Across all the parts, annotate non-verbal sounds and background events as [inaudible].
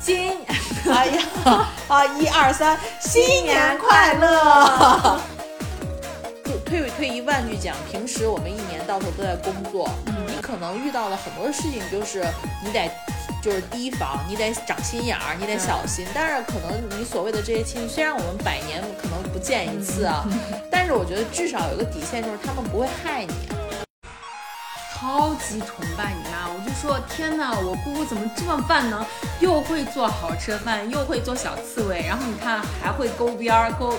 今 [laughs] 哎呀啊，一二三，新年快乐！[laughs] 就退退一万句讲，平时我们一年到头都在工作，你可能遇到了很多事情，就是你得就是提防，你得长心眼儿，你得小心。但是可能你所谓的这些亲戚，虽然我们百年可能不见一次啊，但是我觉得至少有个底线，就是他们不会害你。超级崇拜你妈，我就说天哪，我姑姑怎么这么万能，又会做好吃的饭，又会做小刺猬，然后你看还会勾边儿勾。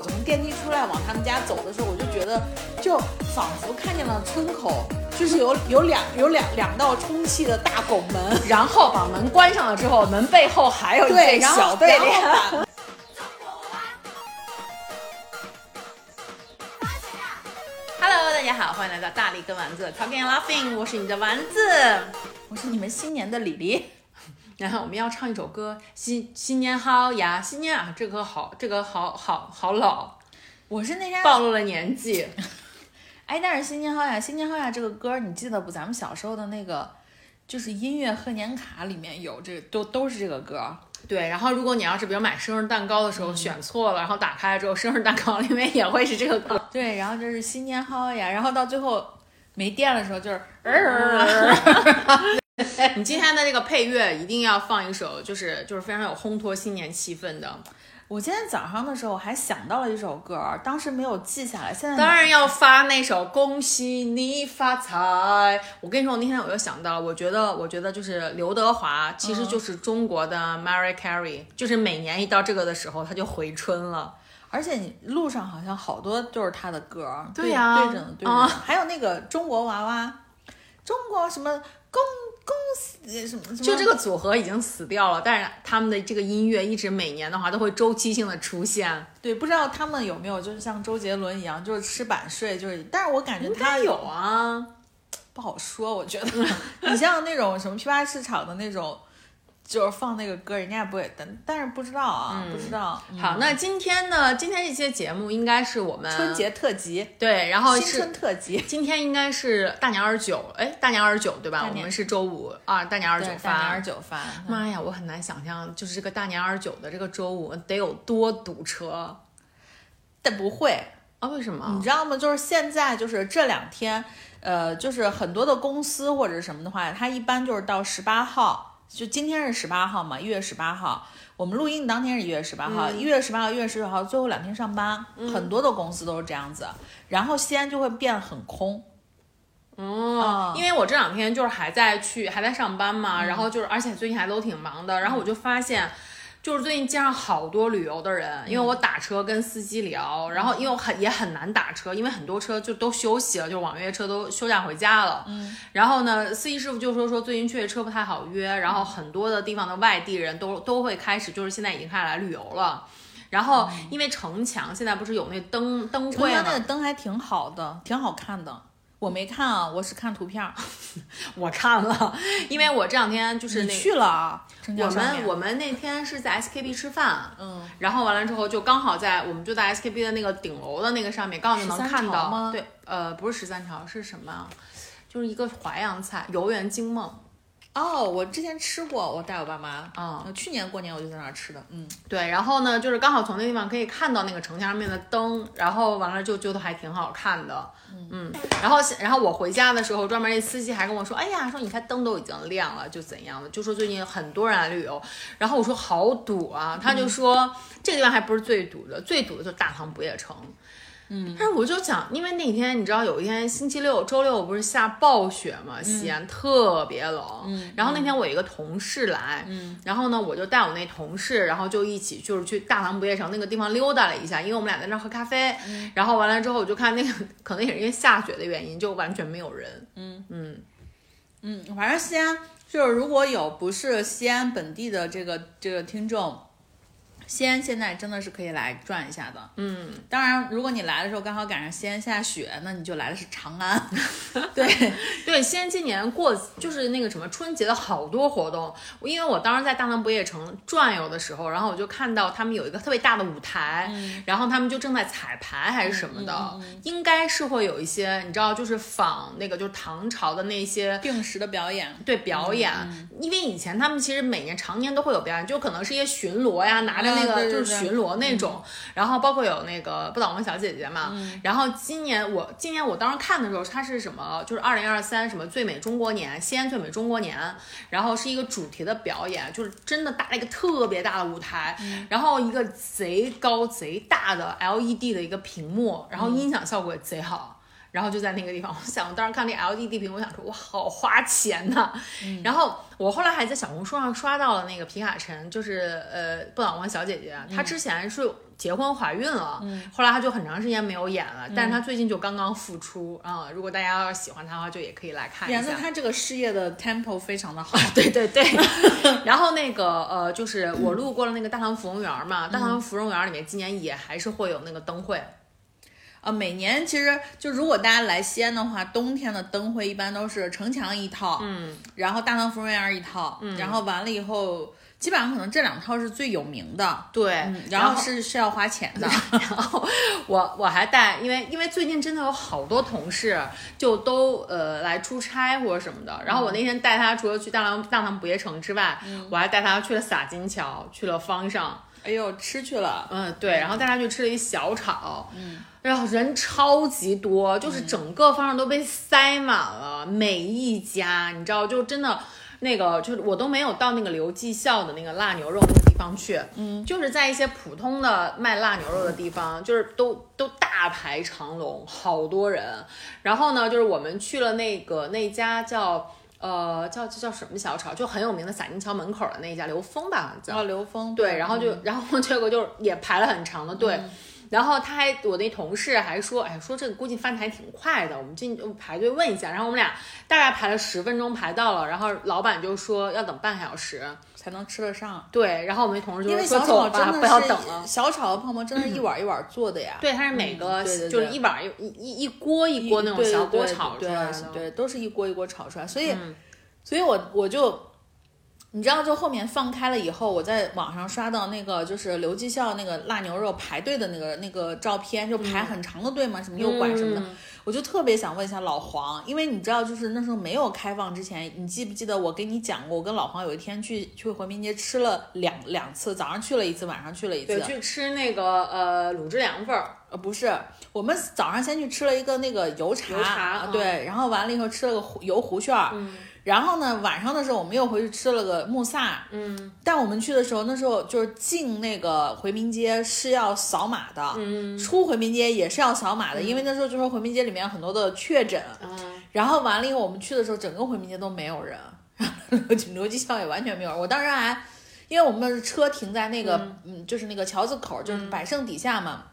从电梯出来往他们家走的时候，我就觉得就仿佛看见了村口，就是有有两有两两道充气的大拱门，然后把门关上了之后，门背后还有一对，小对联。Hello，大家好，欢迎来到大力跟丸子 Talking and Laughing，我是你的丸子。我是你们新年的李黎。[laughs] 然后我们要唱一首歌，新新年好呀，新年啊，这个好，这个好好好老，我是那天暴露了年纪。[laughs] 哎，但是新年好呀，新年好呀这个歌你记得不？咱们小时候的那个就是音乐贺年卡里面有这，都都是这个歌。对，然后如果你要是比如买生日蛋糕的时候选错了，然后打开之后，生日蛋糕里面也会是这个歌。对，然后就是新年好呀，然后到最后没电的时候就是，[laughs] 你今天的这个配乐一定要放一首，就是就是非常有烘托新年气氛的。我今天早上的时候还想到了一首歌，当时没有记下来，现在当然要发那首《恭喜你发财》。我跟你说，我那天我又想到了，我觉得，我觉得就是刘德华其实就是中国的 Mariah Carey，、就是每年一到这个的时候，他就回春了。而且你路上好像好多就是他的歌，对呀对着呢，对着呢啊还有那个中国娃娃，中国什么恭恭喜什么什么，就这个组合已经死掉了，但是他们的这个音乐一直每年的话都会周期性的出现。对，不知道他们有没有就是像周杰伦一样，就是吃版税，就是，但是我感觉他有啊，不好说，我觉得。[laughs] 你像那种什么批发市场的那种，就是放那个歌，人家也不会，但但是不知道啊，不知道。嗯好，那今天呢？今天这期节目应该是我们春节特辑，对，然后新春特辑，今天应该是大年二十九，哎，大年二十九对吧？我们是周五啊，大年二十九，发。大年二十九发。妈呀，我很难想象，就是这个大年二十九的这个周五得有多堵车但不会，啊？为什么你？知道吗？就是现在，就是这两天，呃，就是很多的公司或者什么的话，它一般就是到十八号，就今天是十八号嘛，一月十八号。我们录音当天是一月十八号，一、月十八号、一月十九号最后两天上班，很多的公司都是这样子。然后西安就会变得很空。哦，因为我这两天就是还在去，还在上班嘛，然后就是，而且最近还都挺忙的，然后我就发现。就是最近街上好多旅游的人，因为我打车跟司机聊，然后因为我很也很难打车，因为很多车就都休息了，就网约车都休假回家了。嗯，然后呢，司机师傅就说说最近确实车不太好约，然后很多的地方的外地人都都会开始就是现在已经开始来旅游了。然后因为城墙现在不是有那灯灯会吗中间那？个灯还挺好的，挺好看的。我没看啊，我是看图片儿。[laughs] 我看了，因为我这两天就是去了啊？我们我们那天是在 SKP 吃饭，嗯，然后完了之后就刚好在我们就在 SKP 的那个顶楼的那个上面，刚好就能13看到。对，呃，不是十三朝，是什么啊？就是一个淮扬菜，游园惊梦。哦，我之前吃过，我带我爸妈。嗯呃去年过年我就在那儿吃的。嗯，对，然后呢，就是刚好从那地方可以看到那个城墙上面的灯，然后完了就觉得还挺好看的，嗯，然后然后我回家的时候，专门那司机还跟我说，哎呀，说你看灯都已经亮了，就怎样的，就说最近很多人来旅游，然后我说好堵啊，他就说、这个地方还不是最堵的，最堵的就是大唐不夜城。嗯，但是我就想，因为那天你知道有一天星期六、周六不是下暴雪嘛，西安、特别冷。嗯，然后那天我一个同事来，嗯，然后呢我就带我那同事，然后就一起就是去大唐不夜城那个地方溜达了一下，因为我们俩在那儿喝咖啡。然后完了之后我就看那个，可能也是因为下雪的原因，就完全没有人。嗯嗯嗯，反正西安就是如果有不是西安本地的这个这个听众，西安现在真的是可以来转一下的。嗯，当然，如果你来的时候刚好赶上西安下雪，那你就来的是长安。[laughs] 对。对，西安今年过就是那个什么春节的好多活动，因为我当时在大唐不夜城转悠的时候，然后我就看到他们有一个特别大的舞台，然后他们就正在彩排还是什么的，应该是会有一些你知道，就是仿那个就是唐朝的那些定时的表演，对表演，因为以前他们其实每年常年都会有表演，就可能是一些巡逻呀，拿着那个就是巡逻那种，然后包括有那个不倒翁小姐姐嘛，然后今年我今年我当时看的时候，它是什么？就是二零二三什么最美中国年，西安最美中国年，然后是一个主题的表演，就是真的搭了一个特别大的舞台，然后一个贼高贼大的 LED 的一个屏幕，然后音响效果也贼好。然后就在那个地方，我想，我当时看那 LED 屏幕，我想说，哇，好花钱呐、[laughs] 然后我后来还在小红书上刷到了那个皮卡陈，就是呃不倒翁小姐姐，她之前是结婚怀孕了，后来她就很长时间没有演了，但是她最近就刚刚复出啊、如果大家要是喜欢她的话，就也可以来看一下。演的他这个事业的 tempo 非常的好。[laughs] 对对对，[laughs] 然后那个呃，就是我路过了那个大唐芙蓉园嘛，大唐芙蓉园里面今年也还是会有那个灯会，啊，每年其实就如果大家来西安的话，冬天的灯会一般都是城墙一套，嗯，然后大唐芙蓉园一套，嗯，然后完了以后，基本上可能这两套是最有名的，对，嗯，然后是是要花钱的，[laughs] 然后我我还带，因为因为最近真的有好多同事就都呃来出差或者什么的，然后我那天带他除了去大唐大唐不夜城之外，我还带他去了洒金桥，去了方上，哎呦，吃去了，嗯对，然后带他去吃了一小炒，嗯。然后人超级多，就是整个方向都被塞满了，每一家你知道，就真的那个就是我都没有到那个刘记校的那个辣牛肉那个地方去，嗯，就是在一些普通的卖辣牛肉的地方，就是都都大排长龙，好多人。然后呢，就是我们去了那个那家叫呃叫叫叫什么小炒，就很有名的洒金桥门口的那一家刘峰吧，好像叫。叫刘峰，对，然后就、然后结果就也排了很长的队。然后他还，我那同事还说，哎，说这个估计翻台挺快的，我们进排队问一下。然后我们俩大概排了十分钟，排到了，然后老板就说要等半个小时。才能吃得上。对，然后我们那同事就因为说小炒真说走吧，不要等了。小炒的泡馍，真的是一碗一碗做的呀。对，它是每个、就是一碗一一一锅一锅那种小锅炒出来的。对对，都是一锅一锅炒出来。所以，嗯所以我我就，你知道，就后面放开了以后，我在网上刷到那个就是刘记校那个辣牛肉排队的那个那个照片，就排很长的队嘛，什么诱拐什么的。嗯我就特别想问一下老黄，因为你知道，就是那时候没有开放之前，你记不记得我跟你讲过，我跟老黄有一天去去回民街吃了两两次，早上去了一次，晚上去了一次。对，去吃那个呃卤汁凉粉儿。呃，不是，我们早上先去吃了一个那个油茶，油茶对，然后完了以后吃了个胡油胡旋儿，然后呢，晚上的时候我们又回去吃了个木萨，嗯，但我们去的时候，那时候就是进那个回民街是要扫码的，嗯，出回民街也是要扫码的，因为那时候就说回民街里面很多的确诊，嗯，然后完了以后我们去的时候，整个回民街都没有人，[laughs] 刘记校也完全没有人，我当时还。因为我们的车停在那个，嗯。就是那个桥子口，就是百盛底下嘛。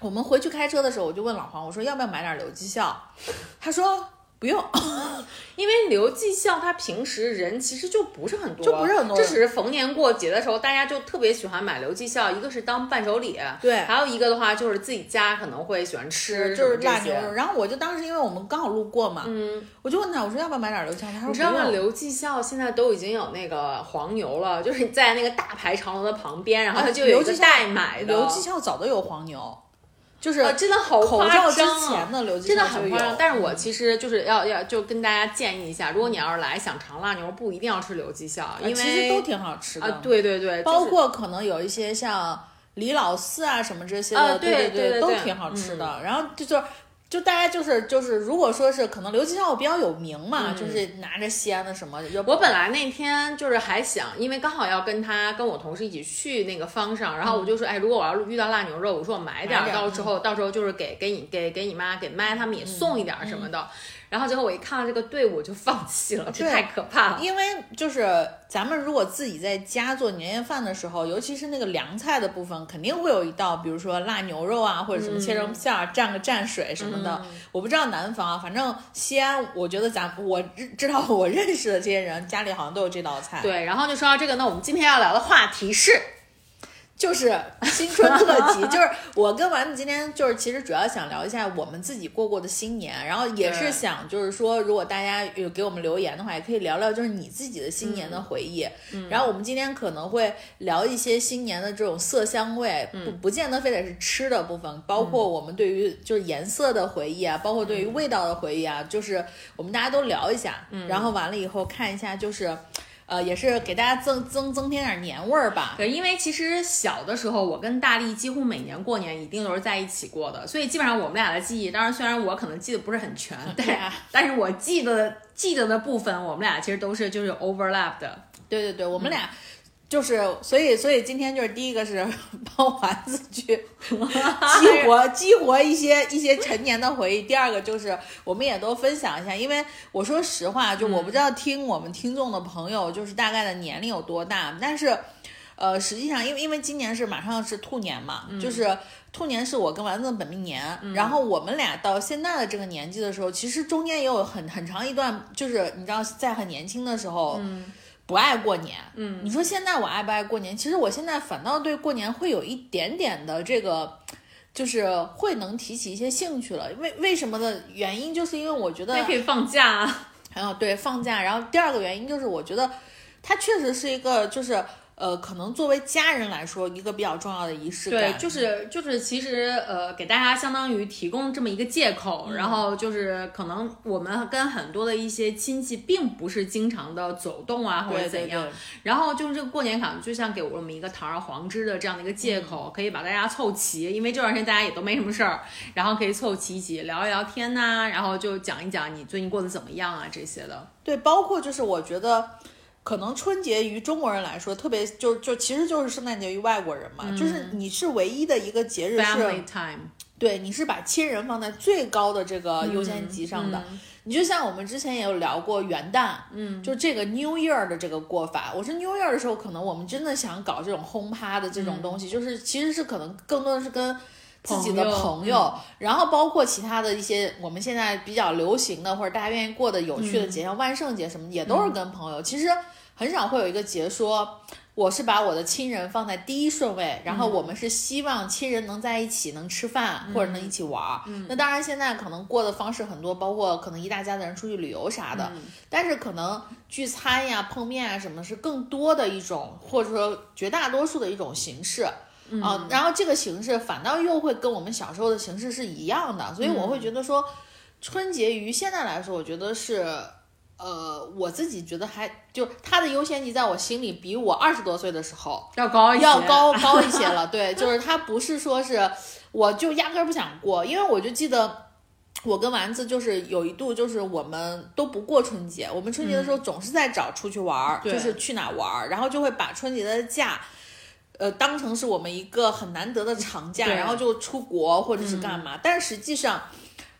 我们回去开车的时候，我就问老黄，我说要不要买点刘记校？他说不用，[laughs] 因为刘记校他平时人其实就不是很多，就不是很多这只是逢年过节的时候，大家就特别喜欢买刘记校，一个是当伴手礼，对还有一个的话就是自己家可能会喜欢吃，就是什么这些腊牛肉。然后我就当时因为我们刚好路过嘛，嗯，我就问他，我说要不要买点刘记校？他说你知道吗？刘记校现在都已经有那个黄牛了，就是在那个大排长龙的旁边，然后他就有一个代买的。刘记校早都有黄牛，就是啊，真的好口夸罩之张啊前的刘记真的很夸张。但是我其实就是要要就跟大家建议一下，如果你要是来想尝辣牛，不一定要吃刘记校，因为呃其实都挺好吃的，啊，对对对，包括可能有一些像李老四啊什么这些的，啊对对对对对都挺好吃的。然后就就就大家就是就是，如果说是可能刘记校比较有名嘛，就是拿着西安的什么，我本来那天就是还想，因为刚好要跟他跟我同事一起去那个方上，然后我就说，哎，如果我要遇到辣牛肉，我说我买点儿，买点儿到时候到时候就是给给你给给你妈给妈他们也送一点儿什么的。然后最后我一看到这个队伍就放弃了，这太可怕了。因为就是咱们如果自己在家做年夜饭的时候，尤其是那个凉菜的部分，肯定会有一道，比如说辣牛肉啊，或者什么切成片儿、蘸个蘸水什么的。我不知道南方啊，反正西安，我觉得咱我知知道我认识的这些人家里好像都有这道菜。对，然后就说到这个，那我们今天要聊的话题是，就是新春特辑，就是我跟丸子今天就是其实主要想聊一下我们自己过过的新年，然后也是想就是说，如果大家有给我们留言的话，也可以聊聊就是你自己的新年的回忆。然后我们今天可能会聊一些新年的这种色香味，不不见得非得是吃的部分，包括我们对于就是颜色的回忆啊，包括对于味道的回忆啊，就是我们大家都聊一下，然后完了以后看一下就是。呃，也是给大家增增增添点年味儿吧。对，因为其实小的时候，我跟大力几乎每年过年一定都是在一起过的，所以基本上我们俩的记忆，当然虽然我可能记得不是很全，[laughs] 对啊但是我记得记得的部分，我们俩其实都是就是 overlap 的。对对对，我们俩就是，所以所以今天就是第一个是 [laughs] 帮丸子去 [laughs] 激活激活一些一些陈年的回忆，第二个就是我们也都分享一下，因为我说实话，就我不知道听我们听众的朋友就是大概的年龄有多大，但是。呃，实际上，因为因为今年是马上是兔年嘛，就是兔年是我跟丸子的本命年，然后我们俩到现在的这个年纪的时候，其实中间也有很很长一段，就是你知道，在很年轻的时候，不爱过年。嗯，你说现在我爱不爱过年？其实我现在反倒对过年会有一点点的这个。就是会能提起一些兴趣了，为为什么的原因，就是因为我觉得可以放假啊，然后对放假，然后第二个原因就是我觉得它确实是一个就是呃，可能作为家人来说一个比较重要的仪式对，感。就是就是，其实呃，给大家相当于提供这么一个借口，然后就是可能我们跟很多的一些亲戚并不是经常的走动啊，或者怎样，对然后就是这个过年卡就像给我们一个堂而皇之的这样的一个借口，可以把大家凑齐，因为这段时间大家也都没什么事儿，然后可以凑齐一起聊一聊天呐、然后就讲一讲你最近过得怎么样啊这些的。对，包括就是我觉得，可能春节于中国人来说，特别就就其实就是圣诞节于外国人嘛，就是你是唯一的一个节日是，Family time，对，你是把亲人放在最高的这个优先级上的。你就像我们之前也有聊过元旦，嗯，就这个 New Year 的这个过法。我说 New Year 的时候，可能我们真的想搞这种轰趴的这种东西，就是其实是可能更多的是跟自己的朋友然后包括其他的一些我们现在比较流行的或者大家愿意过的有趣的节，像万圣节什么的，也都是跟朋友。其实很少会有一个节说。我是把我的亲人放在第一顺位，然后我们是希望亲人能在一起，能吃饭或者能一起玩儿。那当然，现在可能过的方式很多，包括可能一大家子人出去旅游啥的，但是可能聚餐呀、碰面啊什么是更多的一种，或者说绝大多数的一种形式。啊，然后这个形式反倒又会跟我们小时候的形式是一样的，所以我会觉得说，春节于现在来说，我觉得是，呃，我自己觉得还就它的优先级在我心里比我二十多岁的时候要高一些，要高 [laughs] 高一些了。对，就是它不是说是我就压根儿不想过，因为我就记得。我跟丸子就是有一度，就是我们都不过春节，我们春节的时候总是在找出去玩儿，对就是去哪玩儿，然后就会把春节的假，呃，当成是我们一个很难得的长假，然后就出国或者是干嘛。但是实际上，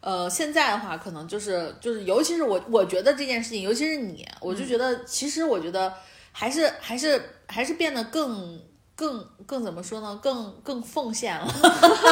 呃，现在的话，可能就是就是，尤其是我，我觉得这件事情，尤其是你，我就觉得，其实我觉得还是还是还是变得更更更怎么说呢？更更奉献了。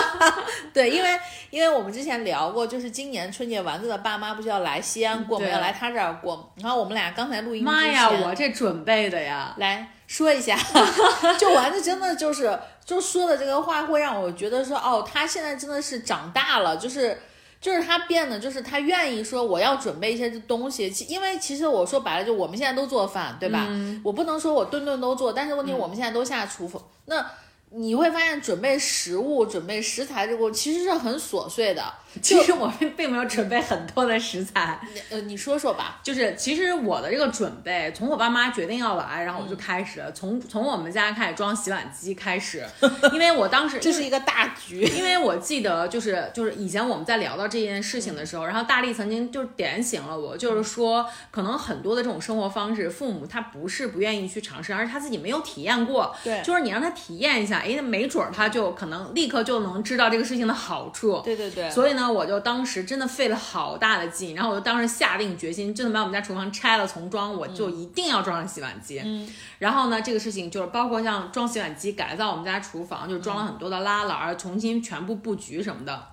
[laughs] 对，因为因为我们之前聊过，就是今年春节丸子的爸妈不是要来西安过，我们要来他这儿过。然后我们俩刚才录音妈呀，我这准备的呀，来说一下，[laughs] 就丸子真的就是就说的这个话，会让我觉得说，哦，他现在真的是长大了，就是就是他变得，就是他愿意说我要准备一些东西，其因为其实我说白了，就我们现在都做饭，对吧？我不能说我顿顿都做，但是问题我们现在都下厨房，那。你会发现，准备食物、准备食材这个其实是很琐碎的。其实我并并没有准备很多的食材，呃，你说说吧。就是其实我的这个准备，从我爸妈决定要来，然后我就开始了，从从我们家开始装洗碗机开始，因为我当时这是一个大局。因为我记得就是就是以前我们在聊到这件事情的时候，然后大力曾经就点醒了我，就是说可能很多的这种生活方式，父母他不是不愿意去尝试，而是他自己没有体验过。对就是你让他体验一下，哎，那没准儿他就可能立刻就能知道这个事情的好处。对对对，所以呢，我就当时真的费了好大的劲，然后我就当时下定决心，真的把我们家厨房拆了重装，我就一定要装上洗碗机。嗯，然后呢，这个事情就是包括像装洗碗机、改造我们家厨房，就装了很多的拉篮儿，重新全部布局什么的。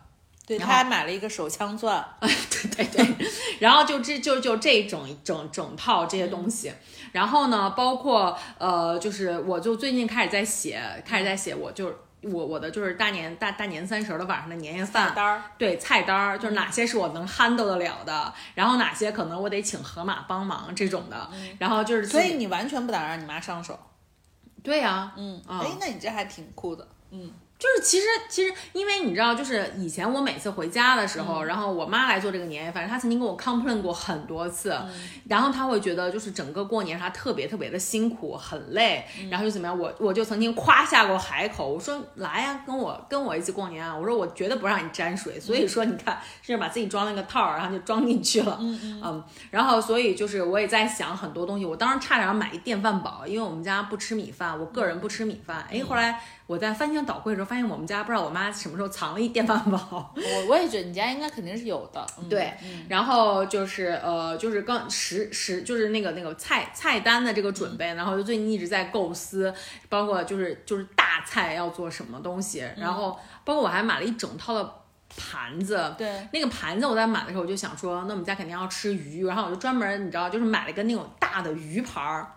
对，他还买了一个手枪钻，[laughs] 对对对，然后就这就就这整整整套这些东西，然后呢，包括呃，就是我就最近开始在写，开始在写，我就是我我的就是大年大大年三十的晚上的年夜饭单儿。对菜单儿，就是哪些是我能 handle 得了的，然后哪些可能我得请河马帮忙这种的，然后就是所以你完全不打算让你妈上手。对呀、嗯，啊哎，那你这还挺酷的。嗯，就是其实其实，因为你知道，就是以前我每次回家的时嗯。候，然后我妈来做这个年夜饭，她曾经跟我 complain 过很多次，嗯。然后她会觉得就是整个过年她特别特别的辛苦，很累，嗯。然后就怎么样，我我就曾经夸下过海口，我说来呀、跟我跟我一起过年啊，我说我绝对不让你沾水，所以说你看，甚至把自己装了个套儿，然后就装进去了，嗯嗯。然后所以就是我也在想很多东西，我当时差点要买一电饭煲，因为我们家不吃米饭，我个人不吃米饭，哎，后来我在翻箱倒柜的时候发现我们家不知道我妈什么时候藏了一电饭煲，我我也觉得你家应该肯定是有的。嗯、对，然后就是呃，就是刚食食就是那个那个菜菜单的这个准备，然后就最近一直在构思，包括就是就是大菜要做什么东西，然后包括我还买了一整套的盘子。对，那个盘子我在买的时候我就想说，那我们家肯定要吃鱼，然后我就专门你知道，就是买了一个那种大的鱼盘儿，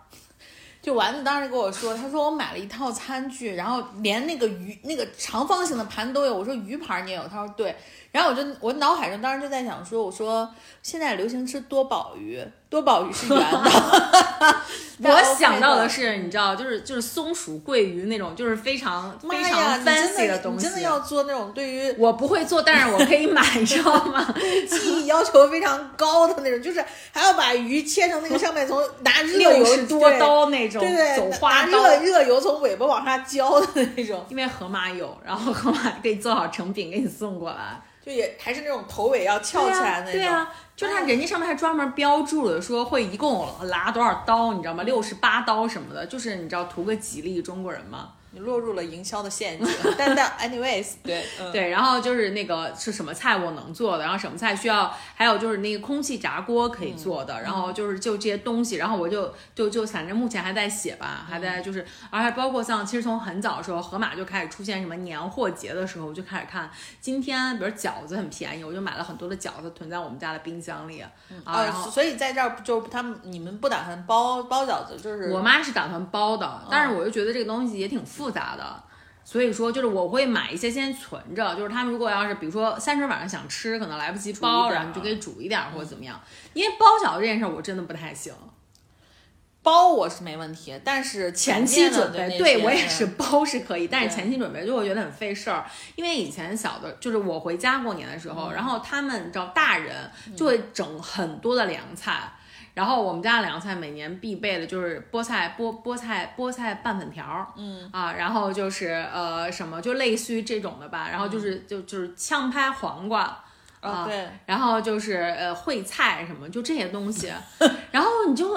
就丸子当时跟我说，他说我买了一套餐具，然后连那个鱼那个长方形的盘都有。我说鱼盘你也有？他说对。然后我就我脑海中当时就在想说，我说现在流行吃多宝鱼，多宝鱼是圆的。[laughs] 但我想到的是，你知道，就是就是松鼠桂鱼那种，就是非常，非常 fancy 的东西。你真的要做那种对于我不会做，但是我可以买，你 [laughs] 知道吗？[laughs] 技艺要求非常高的那种，就是还要把鱼切成那个上面从拿热油多刀那种，对对走，花刀。拿热热油从尾巴往下浇的那种，因为河马有，然后河马给你做好成品给你送过来，就也还是那种头尾要翘起来的那种。对啊，就它人家上面还专门标注了，说会一共拿多少刀，你知道吗？六十八刀什么的，就是你知道图个吉利，中国人嘛。你落入了营销的陷阱。但但 anyways，[laughs] 对，嗯，对，然后就是那个是什么菜我能做的，然后什么菜需要，还有就是那个空气炸锅可以做的，然后就是就这些东西，然后我就就就反正目前还在写吧，还在就是，而且包括像其实从很早的时候，盒马就开始出现什么年货节的时候，我就开始看。今天比如饺子很便宜，我就买了很多的饺子囤在我们家的冰箱里啊，然后啊，所以在这儿就是他们你们不打算包包饺子，就是我妈是打算包的，但是我就觉得这个东西也挺复杂的，所以说就是我会买一些先存着，就是他们如果要是比如说三十晚上想吃，可能来不及包，然后你就可以煮一点或者怎么样。因为包饺子这件事儿我真的不太行，包我是没问题，但是前期准备，对对我也是包是可以，但是前期准备就会觉得很费事儿，因为以前小的，就是我回家过年的时候，然后他们找大人就会整很多的凉菜。然后我们家的凉菜每年必备的就是菠菜菠菠菜菠菜拌粉条儿，嗯啊，然后就是呃什么就类似于这种的吧，然后就是、就就是炝拍黄瓜，啊，对，然后就是呃烩菜什么，就这些东西。[laughs] 然后你就，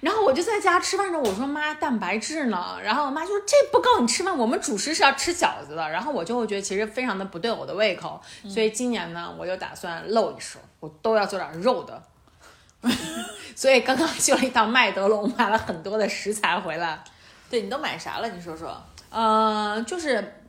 然后我就在家吃饭的时候，我说妈，蛋白质呢？然后我妈就说这不够你吃饭，我们主食是要吃饺子的。然后我就会觉得其实非常的不对我的胃口，所以今年呢，我就打算露一手，我都要做点肉的。[laughs] 所以刚刚去了一趟麦德龙，买了很多的食材回来。对你都买啥了？你说说，呃，就是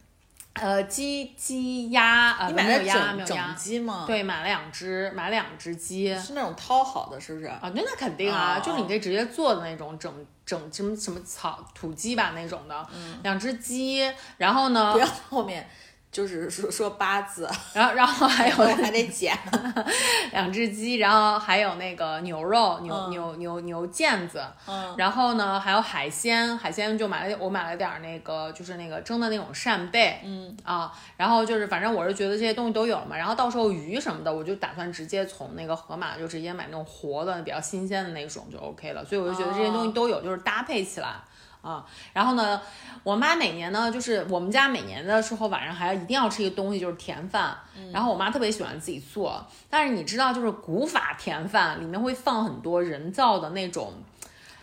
呃鸡鸡鸭，呃你买的没有鸭整整没有鸭，鸡吗？，对，买了两只，买了两只鸡。是那种掏好的，是不是？啊，那那肯定啊，哦就是你可以直接做的那种整整什么什么草土鸡吧那种的，两只鸡，然后呢不，要后面就是说说八字，然后然后还有我还得剪。[laughs] 两只鸡，然后还有那个牛肉牛、嗯牛牛牛腱子，嗯然后呢还有海鲜，海鲜就买了我买了点儿那个就是那个蒸的那种扇贝，嗯啊，然后就是反正我是觉得这些东西都有了嘛，然后到时候鱼什么的，我就打算直接从那个盒马就直接买那种活的比较新鲜的那种就 OK 了，所以我就觉得这些东西都有，就是搭配起来。啊，然后呢，我妈每年呢，就是我们家每年的时候晚上还要一定要吃一个东西，就是甜饭。然后我妈特别喜欢自己做，但是你知道，就是古法甜饭里面会放很多人造的那种，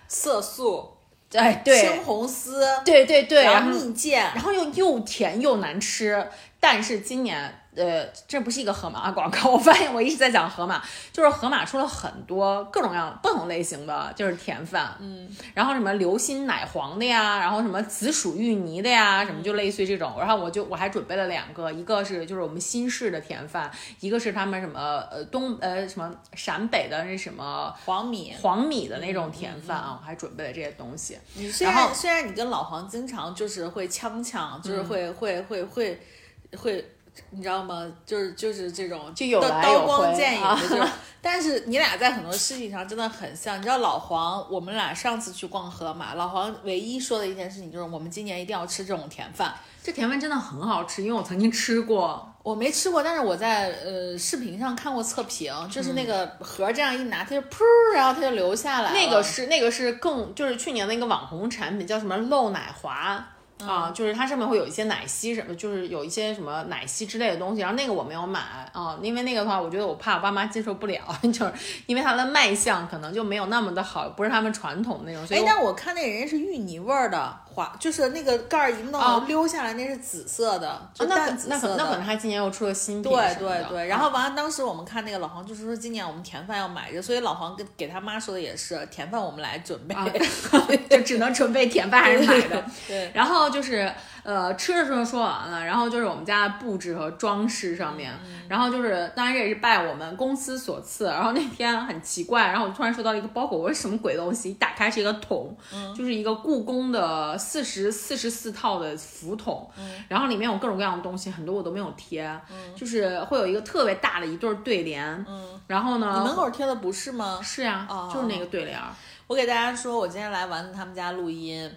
色素、哎，对青红丝，对对对，然后蜜饯，然后又又甜又难吃。但是今年呃，这不是一个盒马广告，我发现我一直在讲盒马，就是盒马出了很多各种各样不同类型的就是甜饭，嗯，然后什么流心奶黄的呀，然后什么紫薯芋泥的呀，什么就类似于这种，然后我就我还准备了两个，一个是就是我们新式的甜饭，一个是他们什么呃东呃什么陕北的那什么黄米。黄米的那种甜饭啊，我还准备了这些东西。你虽然然虽然你跟老黄经常就是会呛呛，就是会会会会会。你知道吗？就是就是这种就有刀来有刀光剑影的这种，但是你俩在很多事情上真的很像。你知道老黄，我们俩上次去逛河马，老黄唯一说的一件事情就是我们今年一定要吃这种甜饭。这甜饭真的很好吃，因为我曾经吃过。我没吃过，但是我在呃视频上看过测评，就是那个盒这样一拿，它就噗，然后它就流下来了。那个是那个是更就是去年的一个网红产品，叫什么漏奶滑。啊，就是它上面会有一些奶昔什么，就是有一些什么奶昔之类的东西，然后那个我没有买啊，因为那个的话，我觉得我怕我爸妈接受不了，[laughs] 就是因为它的卖相可能就没有那么的好，不是他们传统的那种。所以哎我，但我看那人家是芋泥味儿的滑，就是那个盖儿一弄啊溜下来，那是紫色的，那那可紫色的。那可能他今年又出了新品对对对，然后完了，当时我们看那个老黄就是说，今年我们甜饭要买着，所以老黄跟给他妈说的也是，甜饭我们来准备。啊，[laughs] 就只能准备甜饭还是买的。[laughs] 对，然后就是呃吃的时候说完了，然后就是我们家的布置和装饰上面，然后就是当然这也是拜我们公司所赐。然后那天很奇怪，然后我突然收到一个包裹，我说什么鬼东西？一打开是一个桶，就是一个故宫的四十四十四套的符筒，然后里面有各种各样的东西，很多我都没有贴，就是会有一个特别大的一对儿对联，然后呢，你门口贴的不是吗？是呀、啊就是那个对联儿。我给大家说，我今天来丸子他们家录音，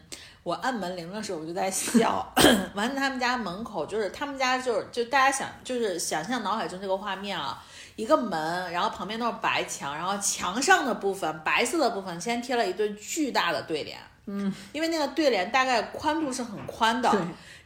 我按门铃的时候我就在笑。[clears throat] 完了他们家门口就是他们家就是就大家想就是想象脑海中这个画面啊，一个门，然后旁边都是白墙，然后墙上的部分白色的部分先贴了一对巨大的对联，嗯，因为那个对联大概宽度是很宽的，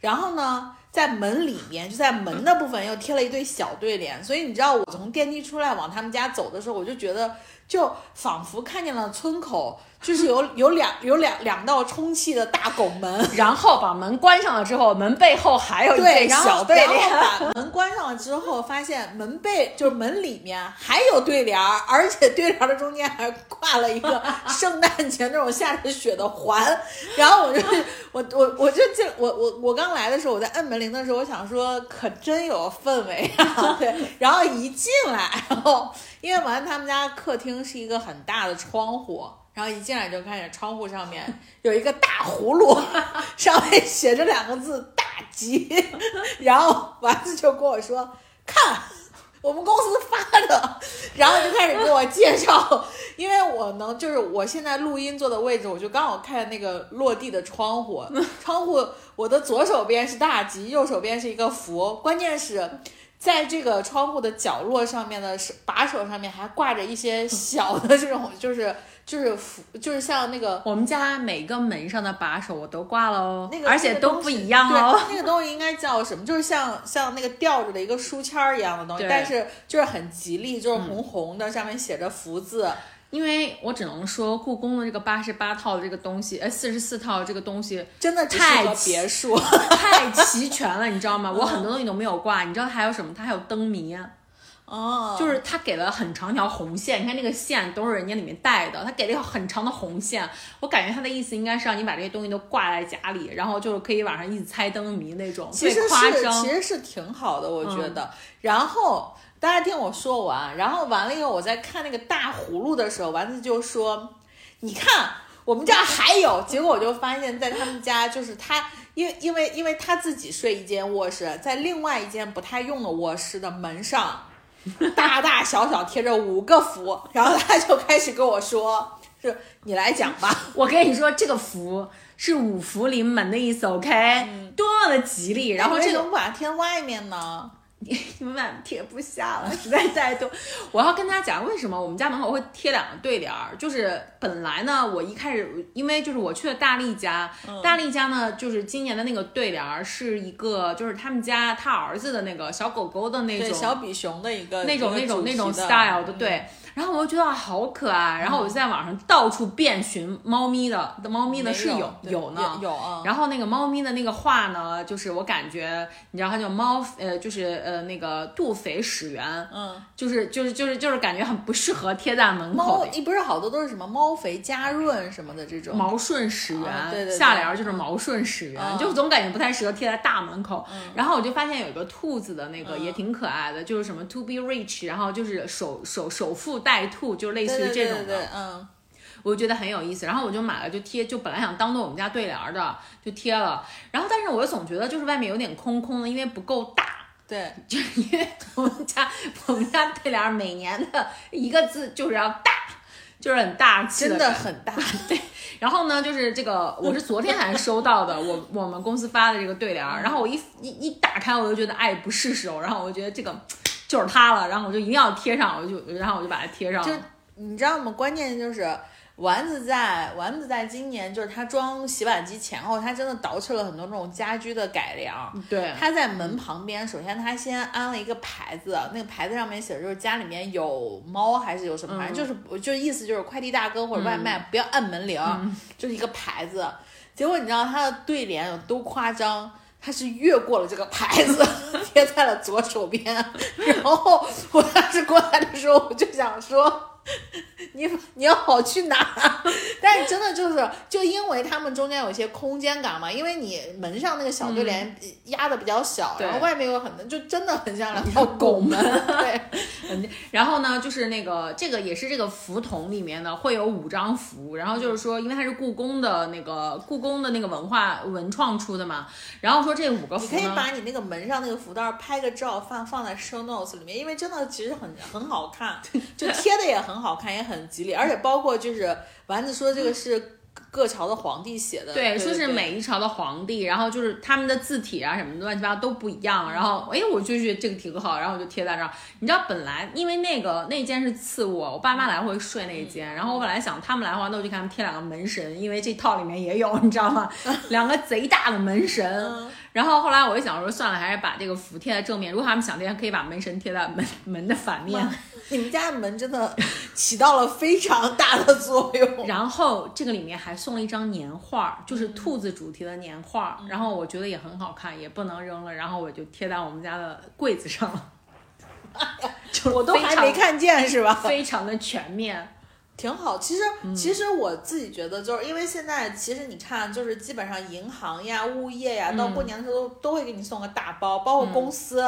然后呢。在门里面，就在门的部分又贴了一对小对联，所以你知道我从电梯出来往他们家走的时候，我就觉得就仿佛看见了村口，就是有 [laughs] 有两有两两道充气的大拱门，[laughs] 然后把门关上了之后，门背后还有一对，小对联。然后把门关上了之后，发现门背就是门里面还有对联儿，而且对联儿的中间还挂了一个 [laughs] 圣诞节那种下着雪的环。然后我就我我我就进我我我刚来的时候，我在摁门铃的时候，我想说可真有氛围啊，对。然后一进来，然后因为完他们家客厅是一个很大的窗户。然后一进来就看见窗户上面 [laughs] 有一个大葫芦，[laughs] 上面写着两个字“大吉”，然后丸子就跟我说：“看，我们公司发的。[laughs] ”然后就开始给我介绍，因为我能就是我现在录音坐的位置，我就刚好看那个落地的窗户，窗户我的左手边是大吉，右手边是一个福，关键是。在这个窗户的角落上面的是把手上面还挂着一些小的这种，就是就是符，就是像那个我们家每个门上的把手我都挂了哦，那个而且都不一样哦。对，那个东西应该叫什么？就是像像那个吊着的一个书签儿一样的东西，但是就是很吉利，就是红红的，上面写着福字。因为我只能说，故宫的这个八十八套的这个东西，呃，四十四套这个东西真的太别墅。[laughs] 太齐全了，你知道吗？我很多东西都没有挂，你知道它还有什么？它还有灯谜，哦，就是它给了很长条红线，你看那个线都是人家里面带的，它给了一条很长的红线，我感觉它的意思应该是让你把这些东西都挂在家里，然后就是可以晚上一直猜灯谜那种，其实是其实是挺好的，我觉得。然后大家听我说完，然后完了以后，我在看那个大葫芦的时候，丸子就说：“你看，我们家还有。”结果我就发现，在他们家就是他，因为因为因为他自己睡一间卧室，在另外一间不太用的卧室的门上，大大小小贴着五个符，然后他就开始跟我说：“是你来讲吧。”我跟你说，这个福是五福临门的意思，OK，、多么的吉利。然后这个不把它贴外面呢？[laughs] 你们碗贴不下了，实在太多。[laughs] 我要跟大家讲为什么我们家门口会贴两个对联儿，就是本来呢，我一开始因为就是我去了大力家，大力家呢就是今年的那个对联儿是一个就是他们家他儿子的那个小狗狗的那对，种小比熊的一个那种那种那种 style 的，对。然后我就觉得好可爱，然后我就在网上到处遍寻猫咪的，猫咪的是有有呢，有啊。然后那个猫咪的那个画呢，就是我感觉，你知道它叫猫，呃，就是呃那个杜肥始源，嗯，就是就是就是就是感觉很不适合贴在门口。猫，你不是好多都是什么猫肥加润什么的这种。毛顺始源，对对。下联就是毛顺始源，就总感觉不太适合贴在大门口。然后我就发现有一个兔子的那个也挺可爱的，就是什么 to be rich，然后就是首首首富带兔，就类似于这种的，嗯。我就觉得很有意思，然后我就买了，就贴，就本来想当做我们家对联的，就贴了。然后，但是我又总觉得就是外面有点空空的，因为不够大。对，就是因为我们家 [laughs] 我们家对联每年的一个字就是要大，就是很大气的，真的很大。[laughs] 对。然后呢，就是这个 [laughs] 我是昨天才收到的，我我们公司发的这个对联，然后我一一一打开，我就觉得爱不释手，然后我觉得这个就是它了，然后我就一定要贴上，我就然后我就把它贴上。就你知道吗？关键就是。丸子在丸子在今年就是他装洗碗机前后，他真的捯饬了很多这种家居的改良。对，他在门旁边，首先他先安了一个牌子，那个牌子上面写的就是家里面有猫还是有什么，反正就是就意思就是快递大哥或者外卖不要按门铃，就是一个牌子。结果你知道他的对联有多夸张？他是越过了这个牌子，[laughs] 贴在了左手边。然后我当时过来的时候，我就想说。[laughs] 你 [laughs] 你要跑去哪，[laughs] 但是真的就是，就因为他们中间有一些空间感嘛，因为你门上那个小对联压的比较小，然后外面有很多，就真的很像两条拱门。对，然后呢，就是那个这个也是这个符筒里面呢会有五张符，然后就是说，因为它是故宫的那个故宫的那个文化文创出的嘛，然后说这五个符，你可以把你那个门上那个符袋拍个照放放在 show notes 里面，因为真的其实很很好看，就贴的也很。很好看，也很吉利，而且包括就是丸子说这个是各朝的皇帝写的，对，说是每一朝的皇帝，然后就是他们的字体啊什么的乱七八糟都不一样，然后哎，我就觉得这个挺好，然后我就贴在这儿。你知道本来因为那个那间是次卧，我爸妈来回睡那间，然后我本来想他们来的话，那我就给他们贴两个门神，因为这套里面也有，你知道吗？[laughs] 两个贼大的门神。然后后来我就想说算了，还是把这个符贴在正面，如果他们想贴，可以把门神贴在门门的反面。你们家的门真的起到了非常大的作用。[laughs] 然后这个里面还送了一张年画，就是兔子主题的年画。然后我觉得也很好看，也不能扔了。然后我就贴在我们家的柜子上了。就 [laughs] 我都还没看见是吧？[laughs] 非常的全面，挺好。其实其实我自己觉得，就是因为现在其实你看，就是基本上银行呀、物业呀，到过年的时候都都会给你送个大包，包括公司。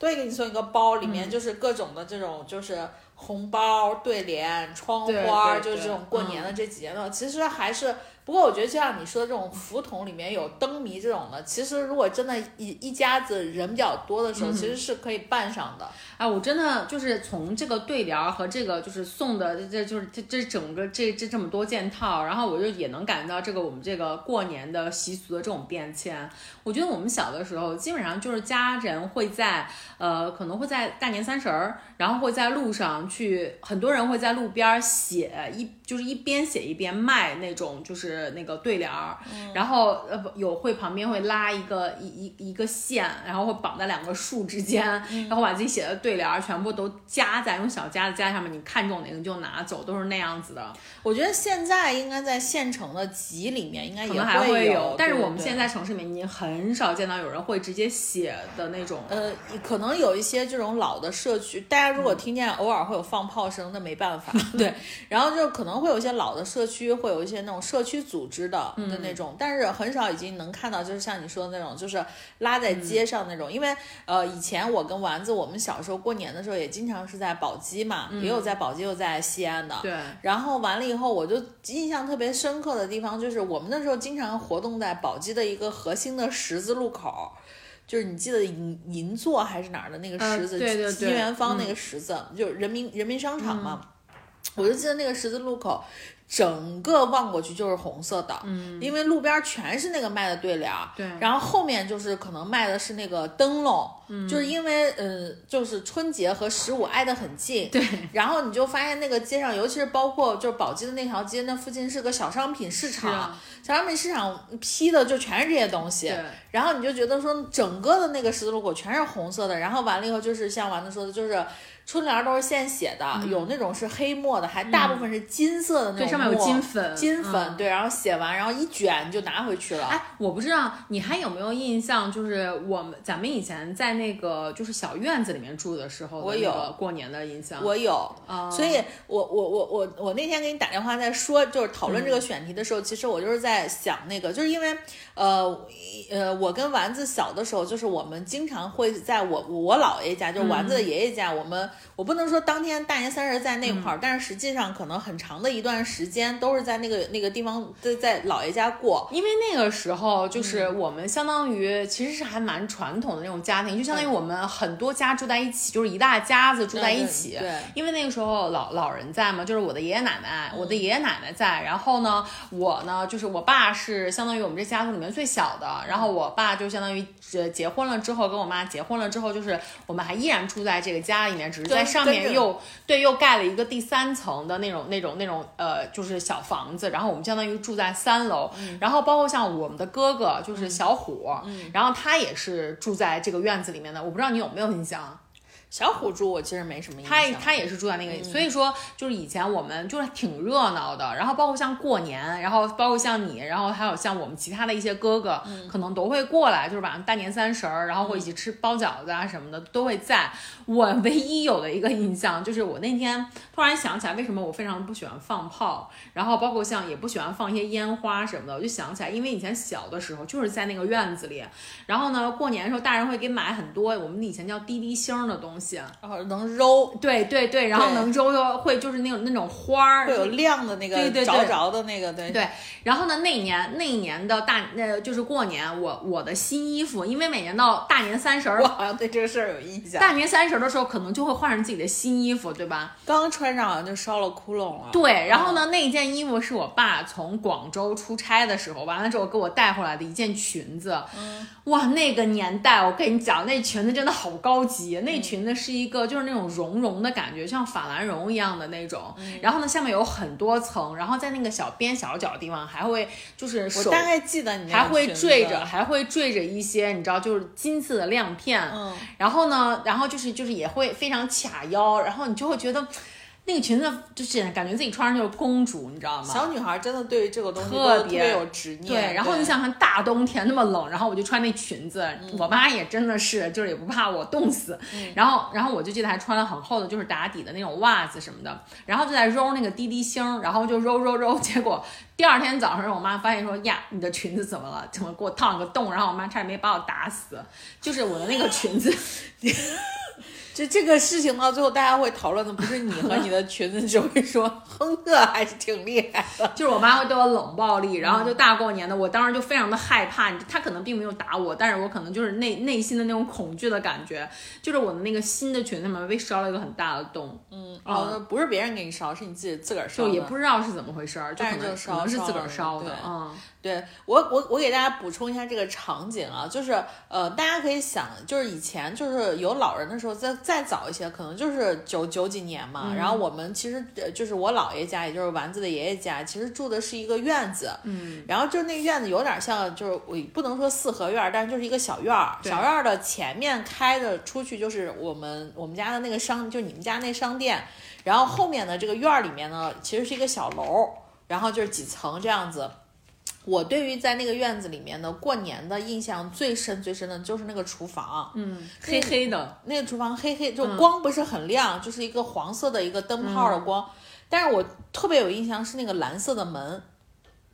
都会给你送一个包，里面就是各种的这种，就是红包、对联、窗花，就是这种过年的这几件的。其实还是，不过我觉得就像你说的这种福桶里面有灯谜这种的，其实如果真的一一家子人比较多的时候，其实是可以办上的。啊，我真的就是从这个对联和这个就是送的，这就是这这整个这这这么多件套，然后我就也能感觉到这个我们这个过年的习俗的这种变迁。我觉得我们小的时候基本上就是家人会在呃可能会在大年三十儿，然后会在路上去，很多人会在路边写一就是一边写一边卖那种就是那个对联儿，然后呃不有会旁边会拉一个一一一个线，然后会绑在两个树之间，然后把自己写的对。联儿全部都夹在用小夹子夹上面，你看中哪个就拿走，都是那样子的。我觉得现在应该在县城的集里面应该也会有，但是我们现在城市里面已经很少见到有人会直接写的那种。呃，可能有一些这种老的社区，大家如果听见偶尔会有放炮声，那没办法。[laughs] 对，然后就可能会有一些老的社区，会有一些那种社区组织的的那种，但是很少已经能看到，就是像你说的那种，就是拉在街上那种。因为呃，以前我跟丸子，我们小时候。过年的时候也经常是在宝鸡嘛，也有在宝鸡，有在西安的。对。然后完了以后，我就印象特别深刻的地方就是，我们那时候经常活动在宝鸡的一个核心的十字路口，就是你记得银银座还是哪儿的那个十字，对对对，金元坊那个十字，就是人民人民商场嘛。我就记得那个十字路口。整个望过去就是红色的，嗯，因为路边全是那个卖的对联，对，然后后面就是可能卖的是那个灯笼，嗯，就是因为呃，就是春节和十五挨得很近，对，然后你就发现那个街上，尤其是包括就是宝鸡的那条街，那附近是个小商品市场，小商品市场批的就全是这些东西，然后你就觉得说整个的那个十字路口全是红色的，然后完了以后就是像丸子说的，就是。春联都是现写的，有那种是黑墨的，还大部分是金色的那种对，上面有墨金粉，金粉，嗯对，然后写完，然后一卷就拿回去了。哎，我不知道你还有没有印象，就是我们咱们以前在那个就是小院子里面住的时候的我有过年的印象。我有，啊所以我我我我我那天给你打电话在说，就是讨论嗯这个选题的时候，其实我就是在想那个，就是因为呃呃，我跟丸子小的时候，就是我们经常会在我我姥爷家，就是丸子的爷爷家，我们我不能说当天大年三十在那块儿，但是实际上可能很长的一段时间都是在那个那个地方在在姥爷家过。因为那个时候就是嗯我们相当于其实是还蛮传统的那种家庭，就相当于我们很多家住在一起，就是一大家子住在一起。对对因为那个时候老老人在嘛，就是我的爷爷奶奶，我的爷爷奶奶在，然后呢，我呢就是我爸是相当于我们这家族里面最小的，然后我爸就相当于呃结婚了之后跟我妈结婚了之后，就是我们还依然住在这个家里面，只是在上面又对又盖了一个第三层的那种那种那种呃就是小房子，然后我们相当于住在三楼，然后包括像我们的哥哥就是小虎，然后他也是住在这个院子里面的，我不知道你有没有印象。小虎住我其实没什么印他象，他他也是住在那个，所以说就是以前我们就是挺热闹的，然后包括像过年，然后包括像你，然后还有像我们其他的一些哥哥，可能都会过来，就是晚上大年三十儿，然后会一起吃包饺子啊什么的都会在。我唯一有的一个印象就是我那天突然想起来，为什么我非常不喜欢放炮，然后包括像也不喜欢放一些烟花什么的，我就想起来，因为以前小的时候就是在那个院子里，然后呢过年的时候大人会给买很多我们以前叫滴滴星儿的东西。然后能揉，对对对，然后能揉又会就是那种那种花儿，会有亮的那个对对对着着的那个，对对，然后呢，那一年那一年的大那就是过年，我我的新衣服，因为每年到大年三十儿我，好像对这个事儿有印象。大年三十儿的时候，可能就会换上自己的新衣服，对吧？刚穿上好像就烧了窟窿了。对，然后呢，那一件衣服是我爸从广州出差的时候，完了之后给我带回来的一件裙子。嗯哇，那个年代，我跟你讲，那裙子真的好高级。嗯那裙子是一个就是那种绒绒的感觉，像法兰绒一样的那种。嗯然后呢，下面有很多层，然后在那个小边小角的地方还会就是我手大概记得你还会个裙子缀着，还会坠着一些你知道，就是金色的亮片。嗯，然后呢，然后就是就是也会非常卡腰，然后你就会觉得那个裙子就是感觉自己穿上就是公主，你知道吗？小女孩真的对于这个东西特别别有执念。对，然后你想想大冬天那么冷，然后我就穿那裙子，嗯我妈也真的是就是也不怕我冻死，然后然后我就记得还穿了很厚的就是打底的那种袜子什么的，然后就在揉那个滴滴星，然后就揉揉揉，[laughs] 结果第二天早上我妈发现说呀你的裙子怎么了？怎么给我烫了个洞？然后我妈差点没把我打死，就是我的那个裙子。就这个事情到最后，大家会讨论的不是你和你的裙子，[laughs] 只会说亨特还是挺厉害的。就是我妈会对我冷暴力，然后就大过年的，我当时就非常的害怕。她可能并没有打我，但是我可能就是内内心的那种恐惧的感觉，就是我的那个新的裙子嘛被烧了一个很大的洞，嗯，哦，不是别人给你烧，是你自己自个儿烧的。就也不知道是怎么回事儿，就可能可能是自个儿烧的，嗯，对我，我我给大家补充一下这个场景啊，就是呃，大家可以想，就是以前就是有老人的时候，再再早一些，可能就是九九几年嘛。然后我们其实呃就是我姥爷家，也就是丸子的爷爷家，其实住的是一个院子，嗯，然后就那院子有点像，就是我不能说四合院，但是就是一个小院儿，对。小院儿的前面开的出去就是我们我们家的那个商，就你们家那商店，然后后面的这个院儿里面呢，其实是一个小楼，然后就是几层这样子。我对于在那个院子里面的过年的印象最深最深的就是那个厨房，嗯，黑黑的，那个厨房黑黑，嗯就光不是很亮，就是一个黄色的一个灯泡的光。但是我特别有印象是那个蓝色的门，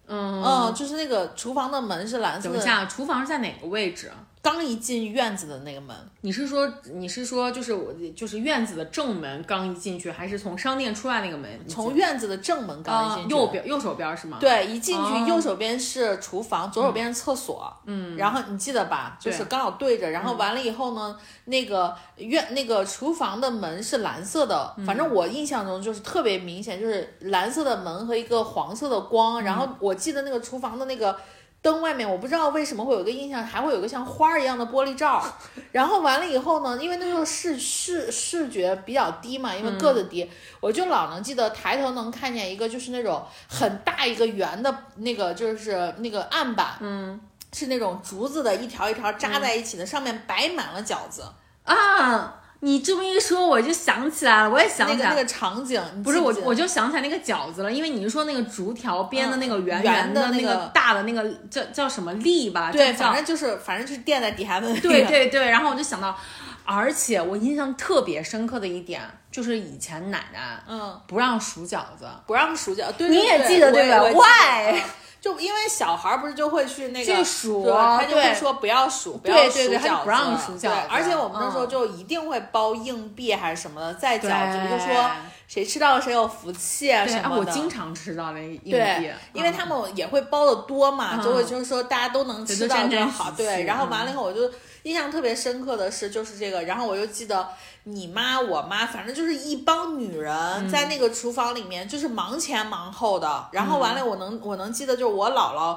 嗯嗯，就是那个厨房的门是蓝色的，等一下，厨房是在哪个位置？刚一进院子的那个门，你是说你是说就是我就是院子的正门刚一进去，还是从商店出来那个门？从院子的正门刚一啊进去，右边右手边是吗？对，一进哦去右手边是厨房，左手边是厕所。嗯，然后你记得吧？就是刚好对着，然后完了以后呢，那个院那个厨房的门是蓝色的，反正我印象中就是特别明显，就是蓝色的门和一个黄色的光。然后我记得那个厨房的那个。灯外面，我不知道为什么会有一个印象，还会有个像花儿一样的玻璃罩。[laughs] 然后完了以后呢，因为那时候视视视觉比较低嘛，因为个子低，我就老能记得抬头能看见一个就是那种很大一个圆的那个就是那个案板，嗯，是那种竹子的一条一条扎在一起的，上面摆满了饺子。啊，你这么一说，我就想起来了，我也想起来那个那个场景，不是我我就想起来那个饺子了，因为你是说那个竹条编的那个圆嗯圆的的那那个大的那个叫叫什么粒吧？对，反正就是反正就是垫在底下的那个。对对对，然后我就想到，而且我印象特别深刻的一点就是以前奶奶嗯，不让数饺子，不让数饺，对你也对对记得对吧 Why？嗯就因为小孩儿不是就会去那个去数对他就会说不要数，不要数饺不让子数饺子对而且我们那时候嗯就一定会包硬币还是什么的，在饺子里就说谁吃到谁有福气啊什么的。我经常吃到那硬币，，因为嗯他们也会包的多嘛，嗯就会就是说大家都能吃到就好。对，然后完嗯了以后，我就印象特别深刻的是就是这个，然后我又记得你妈我妈，反正就是一帮女人嗯在那个厨房里面，就是忙前忙后的。然后完嗯了，我能我能记得就是我姥姥。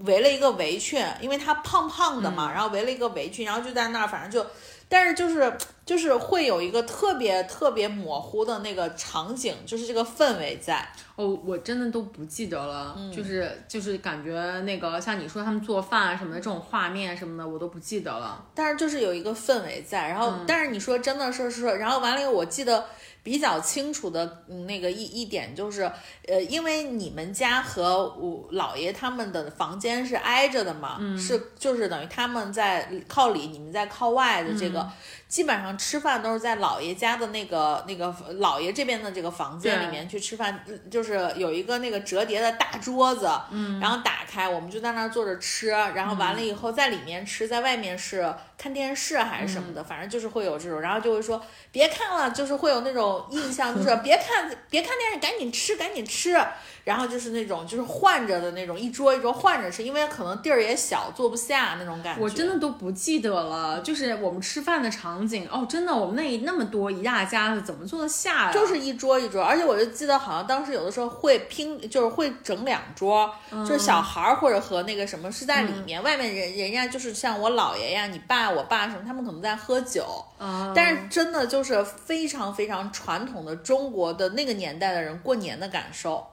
围了一个围裙，因为她胖胖的嗯嘛，然后围了一个围裙，然后就在那儿，反正就，但是就是就是会有一个特别特别模糊的那个场景，就是这个氛围在。哦，我真的都不记得了，嗯就是就是感觉那个像你说他们做饭啊什么的这种画面什么的，我都不记得了。但是就是有一个氛围在，然后、嗯但是你说真的是是，然后完了以后，我记得比较清楚的嗯那个一一点就是，呃，因为你们家和我姥爷他们的房间是挨着的嘛，嗯是就是等于他们在靠里，你们在靠外的这个。嗯基本上吃饭都是在姥爷家的那个那个姥爷这边的这个房间里面去吃饭，嗯就是有一个那个折叠的大桌子，嗯，然后打开，我们就在那儿坐着吃，然后完了以后在里面吃，在外面是看电视还是什么的，反正就是会有这种，然后就会说别看了，就是会有那种印象，就是 [laughs] 别看别看电视，赶紧吃，赶紧吃，然后就是那种就是换着的那种，一桌一桌换着吃，因为可能地儿也小，坐不下那种感觉。我真的都不记得了，就是我们吃饭的场景哦，真的，我们那那么多一大家子怎么坐得下呀？就是一桌一桌，而且我就记得好像当时有的时候会拼，就是会整两桌，就是小孩儿或者和那个什么是在里面，外面人人家就是像我姥爷呀、你爸、我爸什么，他们可能在喝酒，嗯，但是真的就是非常非常传统的中国的那个年代的人过年的感受。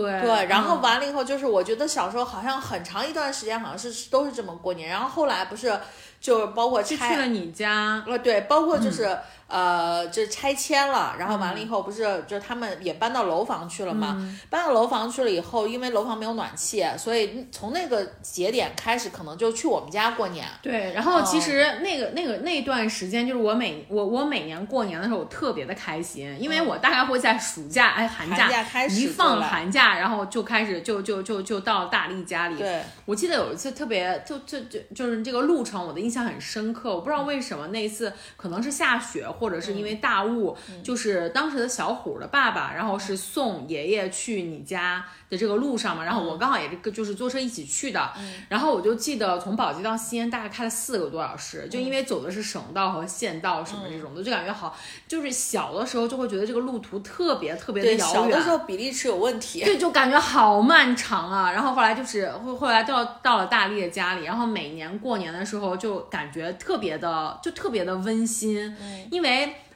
对对，然后嗯完了以后，就是我觉得小时候好像很长一段时间好像是都是这么过年，然后后来不是就包括就去拆了你家，呃，对，包括就是、嗯呃，就拆迁了，然后完了以后，不是就他们也搬到楼房去了嘛？搬到楼房去了以后，因为楼房没有暖气，所以从那个节点开始，可能就去我们家过年。对，然后其哦实那个、那个那段时间，就是我每我我每年过年的时候，我特别的开心，因为我大概会在暑假哎寒寒假开始一放寒假，然后就开始就就就就到大力家里。对，我记得有一次特别就就就就是这个路程，我的印象很深刻。我不知道为什么那一次可能是下雪，或者是因为大雾，就是当时的小虎的爸爸，然后是送爷爷去你家的这个路上嘛，然后我刚好也这个就是坐车一起去的，然后我就记得从宝鸡到西安大概开了四个多小时，就因为走的是省道和县道什么这种的，就感觉好，就是小的时候就会觉得这个路途特别特别的，遥远小的时。候比例尺有问题。对，就感觉好漫长啊。然后后来就是后后来到到了大力的家里，然后每年过年的时候就感觉特别的就特别的温馨，因为。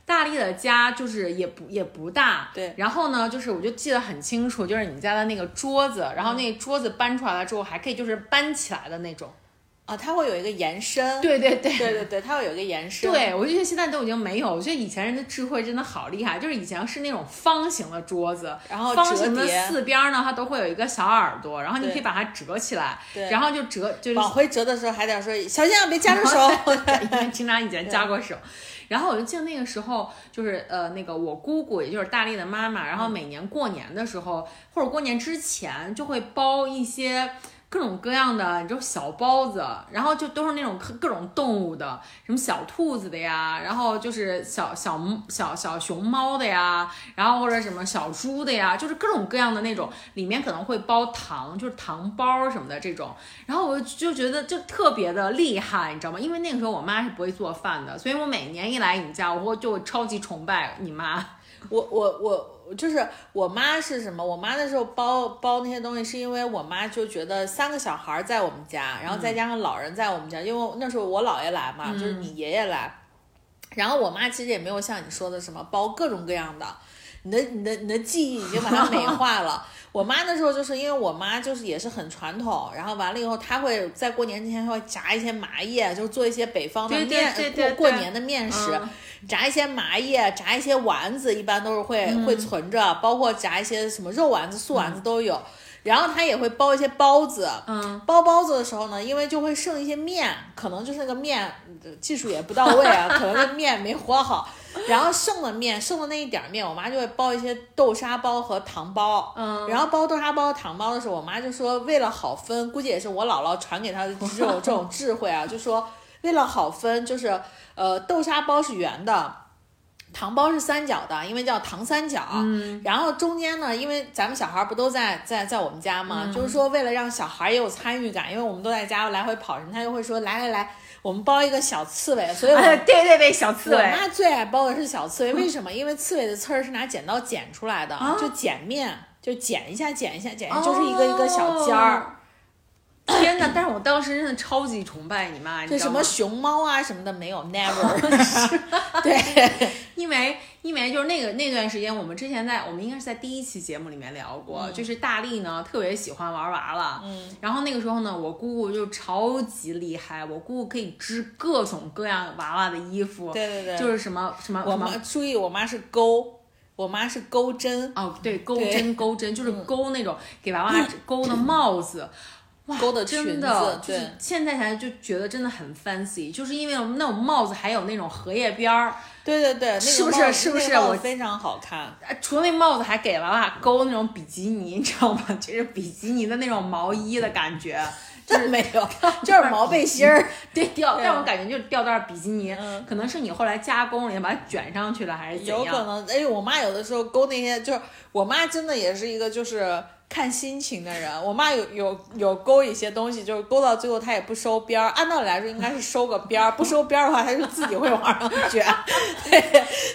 大力的家就是也不也不大，对然后呢，就是我就记得很清楚，就是你们家的那个桌子，然后那个桌子搬出来了之后还可以就是搬起来的那种。啊，它会有一个延伸。对对对对对对，它会有一个延伸。对，我就觉得现在都已经没有。我觉得以前人的智慧真的好厉害，就是以前是那种方形的桌子，然后方形的四边儿呢，它都会有一个小耳朵，然后你可以把它折起来，对然后就折就是往回折的时候还得说小心啊，别夹着手。[laughs] 因为经常以前夹过手。然后我就记得那个时候，就是呃，那个我姑姑，也就是大力的妈妈，然后每年过年的时候，或者过年之前，就会包一些各种各样的，你知道小包子，然后就都是那种各各种动物的，什么小兔子的呀，然后就是小小小小熊猫的呀，然后或者什么小猪的呀，就是各种各样的那种，里面可能会包糖，就是糖包什么的这种。然后我就觉得就特别的厉害，你知道吗？因为那个时候我妈是不会做饭的，所以我每年一来你家，我就超级崇拜你妈。我我我就是我妈是什么？我妈那时候包包那些东西，是因为我妈就觉得三个小孩在我们家，然后再加上老人在我们家，因为那时候我姥爷来嘛，就是你爷爷来，然后我妈其实也没有像你说的什么包各种各样的。你的你的你的记忆已经把它美化了。[laughs] 我妈那时候就是因为我妈就是也是很传统，然后完了以后，她会在过年之前会炸一些麻叶，就是做一些北方的对对面对对对过过年的面食，嗯炸一些麻叶，炸一些丸子，一般都是会、嗯会存着，包括炸一些什么肉丸子、素丸子都有。然后她也会包一些包子，嗯，包包子的时候呢，因为就会剩一些面，可能就是那个面呃技术也不到位啊，[laughs] 可能那面没和好，然后剩的面，剩的那一点儿面，我妈就会包一些豆沙包和糖包。嗯然后包豆沙包、糖包的时候，我妈就说为了好分，估计也是我姥姥传给她的这种 [laughs] 这种智慧啊，就说为了好分，就是呃豆沙包是圆的。糖包是三角的，因为叫糖三角。嗯，然后中间呢，因为咱们小孩不都在在在我们家嘛，嗯就是说为了让小孩也有参与感，因为我们都在家来回跑，人他就会说来来来，我们包一个小刺猬，[laughs] 所以对对对，小刺猬我，妈最爱包的是小刺猬，为什么？因为刺猬的刺儿是拿剪刀剪出来的，就剪面，就剪一下，剪一下，剪一下，就是一个一个小尖儿。哦。[coughs] 天哪！但是我当时真的超级崇拜你妈，这什么？熊猫啊什么的没有，never。[laughs] [laughs] 对，因为因为就是那个那段时间，我们之前在我们应该是在第一期节目里面聊嗯过，就是大力呢特别喜欢玩娃娃，嗯，然后那个时候呢，我姑姑就超级厉害，我姑姑可以织各种各样娃娃的衣服，对对对就是什么什么我妈注意，我妈是钩，我妈是钩针，哦，对，钩针钩针就是钩那种给娃娃钩的帽子。哇，钩的裙子真的就是对现在才就觉得真的很 fancy，就是因为那种帽子还有那种荷叶边儿，对对对，那个是不是是不是我非常好看。啊除了那帽子，还给娃娃勾那种比基尼，你知道吗？[laughs] 就是比基尼的那种毛衣的感觉，这 [laughs] 没有，[laughs] 就是毛背心儿。对吊，但我感觉就是吊带比基尼，嗯可能是你后来加工了，也把它卷上去了，还是怎样？有可能，哎，我妈有的时候勾那些，就是我妈真的也是一个就是看心情的人。我妈有有有勾一些东西，就是勾到最后她也不收边儿。按道理来说应该是收个边儿，不收边儿的话，她就自己会往上卷。[laughs] 对，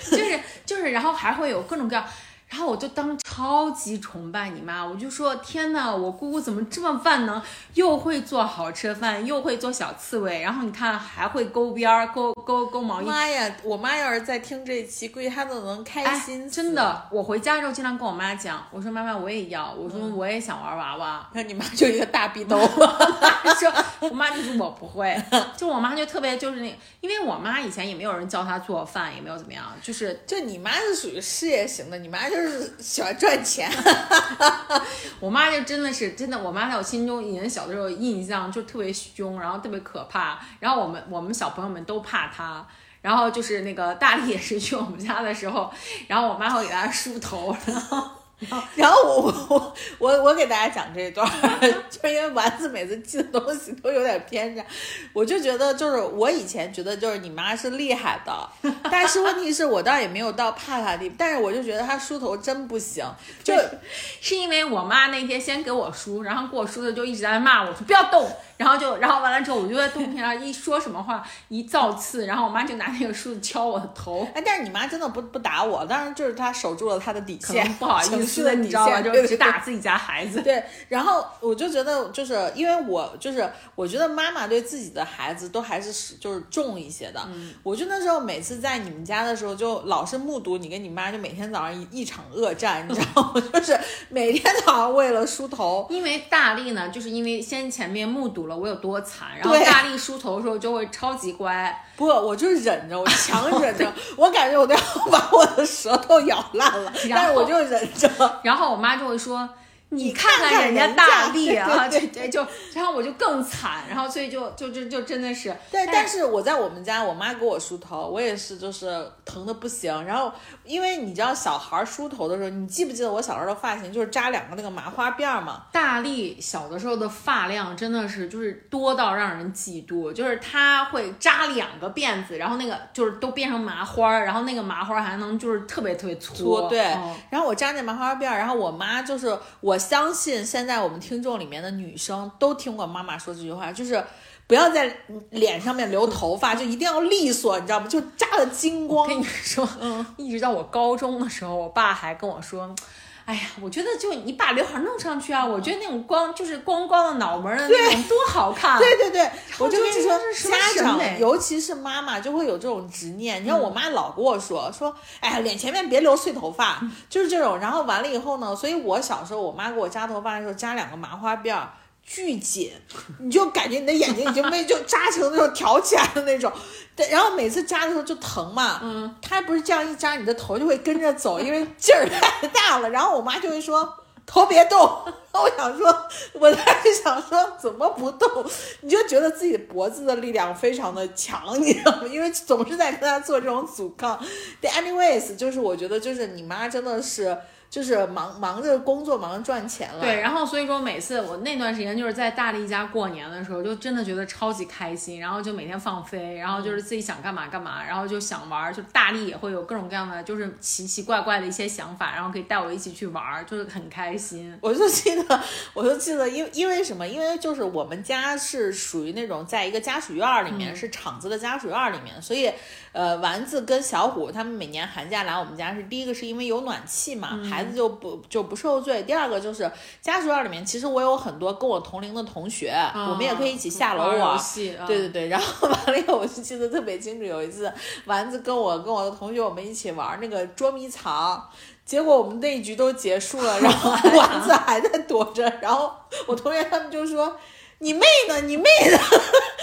就是就是，然后还会有各种各样。然后我就当超级崇拜你妈，我就说天呐，我姑姑怎么这么万能，又会做好吃的饭，又会做小刺猬，然后你看还会勾边儿、勾勾勾毛衣，妈呀！我妈要是在听这一期，估计她都能开哎心、，真。的，我回家之后经常跟我妈讲，我说妈妈我也要，我说我也想玩娃娃。那你妈就一个大逼兜。[laughs] 她说我妈就说我不会，就我妈就特别就是那，因为我妈以前也没有人教她做饭，也没有怎么样，就是就你妈是属于事业型的，你妈就是喜欢赚钱。[laughs] 我妈就真的是真的，我妈在我心中以前小的时候印象就特别凶，然后特别可怕，然后我们我们小朋友们都怕她。然后就是那个大力也是去我们家的时候，然后我妈会给她梳头，然后 [laughs] 然后我我我我给大家讲这一段，[laughs] 就因为丸子每次记的东西都有点偏差，我就觉得就是我以前觉得就是你妈是厉害的，但是问题是我倒也没有到怕她的地步，但是我就觉得她梳头真不行，就是因为我妈那天先给我梳，然后给我梳的就一直在骂我说不要动，然后就然后完了之后我就在动屏上一说什么话一造次，然后我妈就拿那个梳子敲我的头，哎，但是你妈真的不不打我，当然就是她守住了她的底线，不好意思的底你知道吧？线，就对只打自己家孩子。对，然后我就觉得，就是因为我就是我觉得妈妈对自己的孩子都还是是就是重一些的。嗯我就那时候每次在你们家的时候，就老是目睹你跟你妈就每天早上一一场恶战，你知道吗？[laughs] 就是每天早上为了梳头，因为大力呢，就是因为先前面目睹了我有多惨，然后大力梳头的时候就会超级乖，不，我就忍着，我强忍着，我感觉我都要 [laughs] 把我的舌头咬烂了，[laughs] 但是我就忍着。然后我妈就会说。你看看看人人家大 [laughs] 家力啊，对对对，就然后我就更惨，然后所以就就就就真的是，对，但是我在我们家，我妈给我梳头，我也是就是疼的不行。然后因为你知道小孩梳头的时候，你记不记得我小时候的发型就是扎两个那个麻花辫儿嘛？大力小的时候的发量真的是就是多到让人嫉妒，就是他会扎两个辫子，然后那个就是都变成麻花儿，然后那个麻花儿还能就是特别特别粗，粗对嗯然后我扎那麻花辫儿，然后我妈就是我相信现在我们听众里面的女生都听过妈妈说这句话，就是。不要在脸上面留头发，就一定要利索，你知道吗？就扎的精光。跟你说，嗯一直到我高中的时候，我爸还跟我说。哎呀，我觉得就你把刘海弄上去啊，我觉得那种光就是光光的脑门的那种多好看。对对对，我就跟你说，家长尤其是妈妈就会有这种执念。你看我妈老跟我说说，哎呀，脸前面别留碎头发，就是这种。然后完了以后呢，所以我小时候我妈给我扎头发的时候扎两个麻花辫儿。巨紧，你就感觉你的眼睛已经被就扎成那种挑起来的那种，对，然后每次扎的时候就疼嘛，嗯，它不是这样一扎，你的头就会跟着走，因为劲儿太大了。然后我妈就会说头别动，我想说，我当时想说怎么不动，你就觉得自己脖子的力量非常的强，你知道吗？因为总是在跟他做这种阻抗。对，anyways，就是我觉得就是你妈真的是。就是忙忙着工作，忙着赚钱了。对，然后所以说每次我那段时间就是在大力家过年的时候，就真的觉得超级开心，然后就每天放飞，然后就是自己想干嘛干嘛，然后就想玩，就大力也会有各种各样的就是奇奇怪怪的一些想法，然后可以带我一起去玩，就是很开心。我就记得，[laughs] 我就记得，因因为什么？因为就是我们家是属于那种在一个家属院里面，是厂子的家属院里面，所以呃，丸子跟小虎他们每年寒假来我们家是第一个是因为有暖气嘛，还。孩子就不就不受罪。第二个就是家属院里面，其实我有很多跟我同龄的同学，我们也可以一起下楼玩。对对对，然后完了以后，我就记得特别清楚，有一次丸子跟我跟我的同学我们一起玩那个捉迷藏，结果我们那一局都结束了，然后 [laughs] 丸子还在躲着，然后我同学他们就说：“你妹呢？你妹呢？”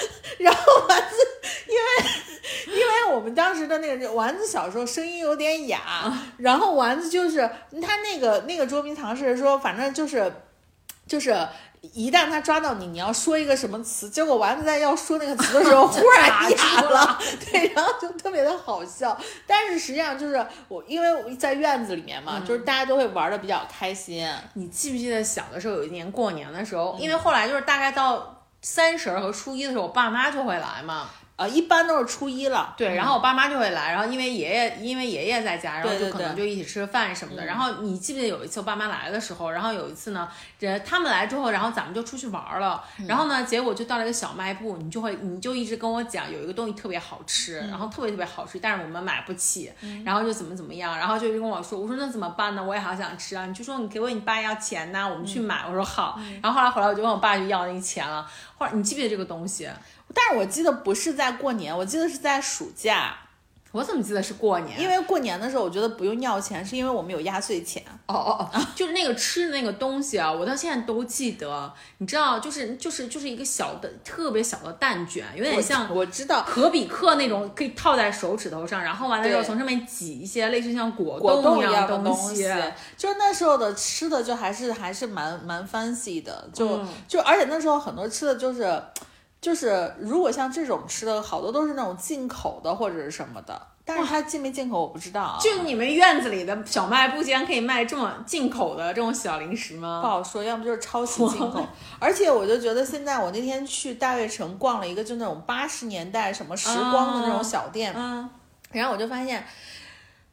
[laughs] 然后丸子因为。因为我们当时的那个丸子小时候声音有点哑，然后丸子就是他那个那个捉迷藏是说，反正就是就是一旦他抓到你，你要说一个什么词，结果丸子在要说那个词的时候 [laughs] 忽然哑了，[laughs] 对，然后就特别的好笑。但是实际上就是我因为在院子里面嘛，就是大家都会玩的比较开心。你记不记得小的时候有一年过年的时候，因为后来就是大概到三十和初一的时候，我爸妈就会来嘛。呃，一般都是初一了，对，然后我爸妈就会来，然后因为爷爷因为爷爷在家，然后就可能就一起吃饭什么的。然后你记不记得有一次我爸妈来的时候，然后有一次呢，这他们来之后，然后咱们就出去玩了，然后呢，结果就到了一个小卖部，你就会你就一直跟我讲有一个东西特别好吃，然后特别特别好吃，但是我们买不起，然后就怎么怎么样，然后就跟我说，我说那怎么办呢？我也好想吃啊，你就说你给我你爸要钱呐，我们去买。我说好，然后后来回来我就问我爸去要那个钱了。后来你记不记得这个东西？但是我记得不是在过年，我记得是在暑假。我怎么记得是过年？因为过年的时候，我觉得不用尿钱，是因为我们有压岁钱。哦哦哦，[laughs] 就是那个吃的那个东西啊，我到现在都记得。你知道，就是就是就是一个小的、特别小的蛋卷，有点像我知道可比克那种，可以套在手指头上，然后完了之后从上面挤一些类似像果冻一样的东西。就是那时候的吃的，就还是还是蛮蛮 fancy 的，就就而且那时候很多吃的就是。就是如果像这种吃的，好多都是那种进口的或者是什么的，但是它进没进口我不知道啊。就你们院子里的小卖部竟然可以卖这么进口的这种小零食吗？不好说，要么就是抄袭 [laughs] 进口。而且我就觉得现在我那天去大悦城逛了一个，就那种八十年代什么时光的那种小店，嗯，然后我就发现。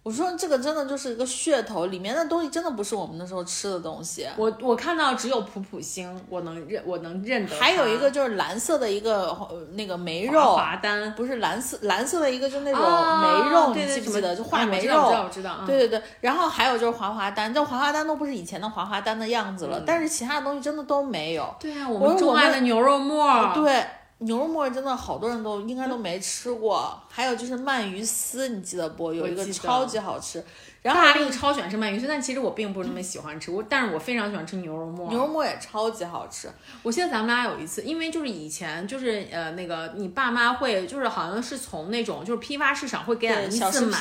我说这个真的就是一个噱头，里面的东西真的不是我们那时候吃的东西。我我看到只有普普星，我能认我能认得。还有一个就是蓝色的一个那个梅肉，华丹不是蓝色蓝色的一个就那种梅肉，你记不记得？就话梅肉，我知道我知道。对对对，然后还有就是华华丹，这华华丹都不是以前的华华丹的样子了，但是其他的东西真的都没有。对啊，我们钟爱的牛肉末。对。牛肉沫真的好多人都应该都没吃过，还有就是鳗鱼丝，你记得不？有一个超级好吃。然后大力超喜欢吃鳗鱼丝，但其实我并不是那么喜欢吃。我但是我非常喜欢吃牛肉末，牛肉末也超级好吃。我记得咱们俩有一次，因为就是以前就是呃那个你爸妈会就是好像是从那种就是批发市场会给俺一次买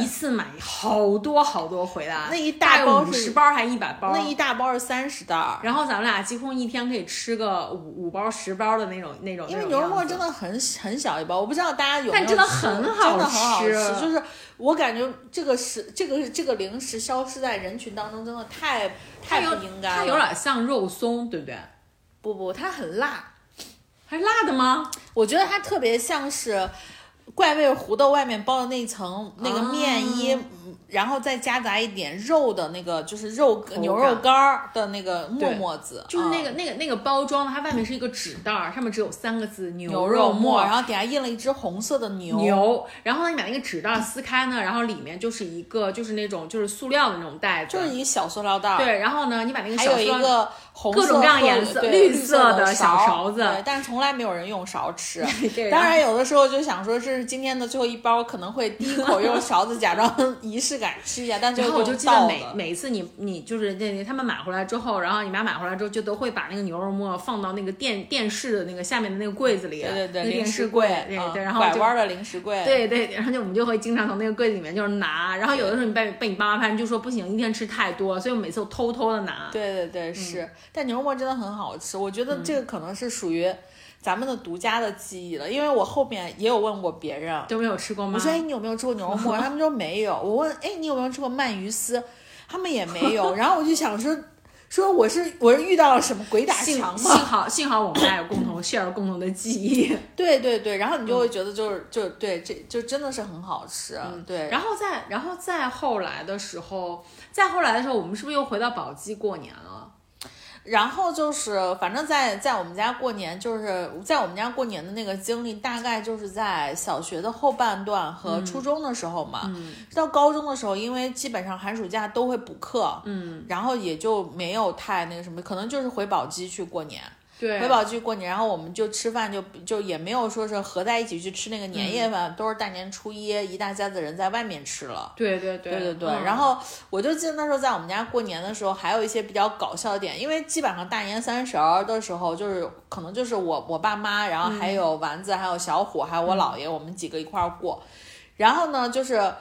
一次买好多好多回来，那一大包五十包还一百包，那一大包是三十袋。然后咱们俩几乎一天可以吃个五五包十包的那种那种。因为牛肉末真的很很小一包，我不知道大家有没有吃，真的很好吃，就是。我感觉这个是这个这个零食消失在人群当中，真的太太不应该了。它有点像肉松，对不对？不不，它很辣，还辣的吗？我觉得它特别像是怪味胡豆外面包的那层那个面衣，然后再夹杂一点肉的那个，就是肉牛肉干儿的那个沫沫子，就是那个、嗯。那个那个包装，它外面是一个纸袋儿，上面只有三个字牛牛肉沫沫，然后底下印了一只红色的牛。牛，然后呢，你把那个纸袋儿撕开呢，然后里面就是一个就是那种就是塑料的那种袋子，就是一个小塑料袋儿，对，然后呢，你把那个还有一个各种各样或颜色对绿色色的小勺勺子。对，但是从来没有人用勺吃。[laughs] 对当然，有的时候就想说这是今天的最后一包，可能会第一口用勺子假装 [laughs] 仪式感吃一下，但最后我就记得每每一次你你就是那他们买回来之后，然后你妈买回来之后，就都会把那个牛肉末放到那个电电视的那个下面的那个柜子里，对对对，那个电零食视柜，对嗯对，然后拐弯的零食柜，对对，然后就我们就会经常从那个柜子里面就是拿，然后有的时候你被被你爸妈发现，就说不行，一天吃太多，所以我每次都偷偷的拿。对对嗯对是，但牛肉末真的很好吃，我觉得这个可能是属于咱们的独家的记忆了，因为我后面也有问过别人，都没有吃过吗？我说哎你有没有吃过牛肉末？他们说没有。我问哎你有没有吃过鳗鱼丝？他们也没有。然后我就想说说我是我是遇到了什么鬼打墙吗？幸好幸好我们俩有共同 share 共同的记忆。[laughs] 对对对，然后你就会觉得就是、就对这就真的是很好吃，对。然后再然后再后来的时候，再后来的时候，我们是不是又回到宝鸡过年了？然后就是，反正在在我们家过年，就是在我们家过年的那个经历，大概就是在小学的后半段和初中的时候嘛。嗯到高中的时候，因为基本上寒暑假都会补课，嗯，然后也就没有太那个什么，可能就是回宝鸡去过年。对，回宝鸡过年，然后我们就吃饭就就也没有说是合在一起去吃那个年夜饭，都是大年初一一大家子人在外面吃了。对对对对对对，嗯然后我就记得那时候在我们家过年的时候，还有一些比较搞笑的点，因为基本上大年三十儿的时候，就是可能就是我我爸妈，然后还有丸子，还有小虎，还有我姥爷，我们几个一块儿过。然后呢，就是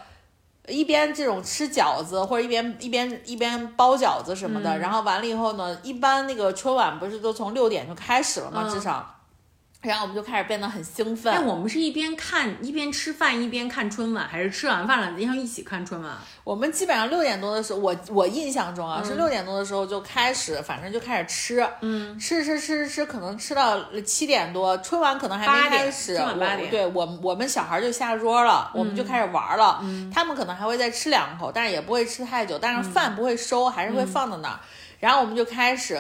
一边这种吃饺子，或者一边一边一边包饺子什么的。然后完了以后呢，一般那个春晚不是都从六点就开始了吗？嗯至少。然后我们就开始变得很兴奋。哎，我们是一边看一边吃饭一边看春晚，还是吃完饭了然后一起看春晚？我们基本上六点多的时候，我我印象中嗯啊、是六点多的时候就开始，反正就开始吃，嗯，吃吃吃吃，可能吃到七点多，春晚可能还没开始，春晚八点嗯我对我我们小孩就下桌了，我们就开始玩了，他们可能还会再吃两口，但是也不会吃太久，但嗯是饭不会收，还是会放在那儿，然后我们就开始。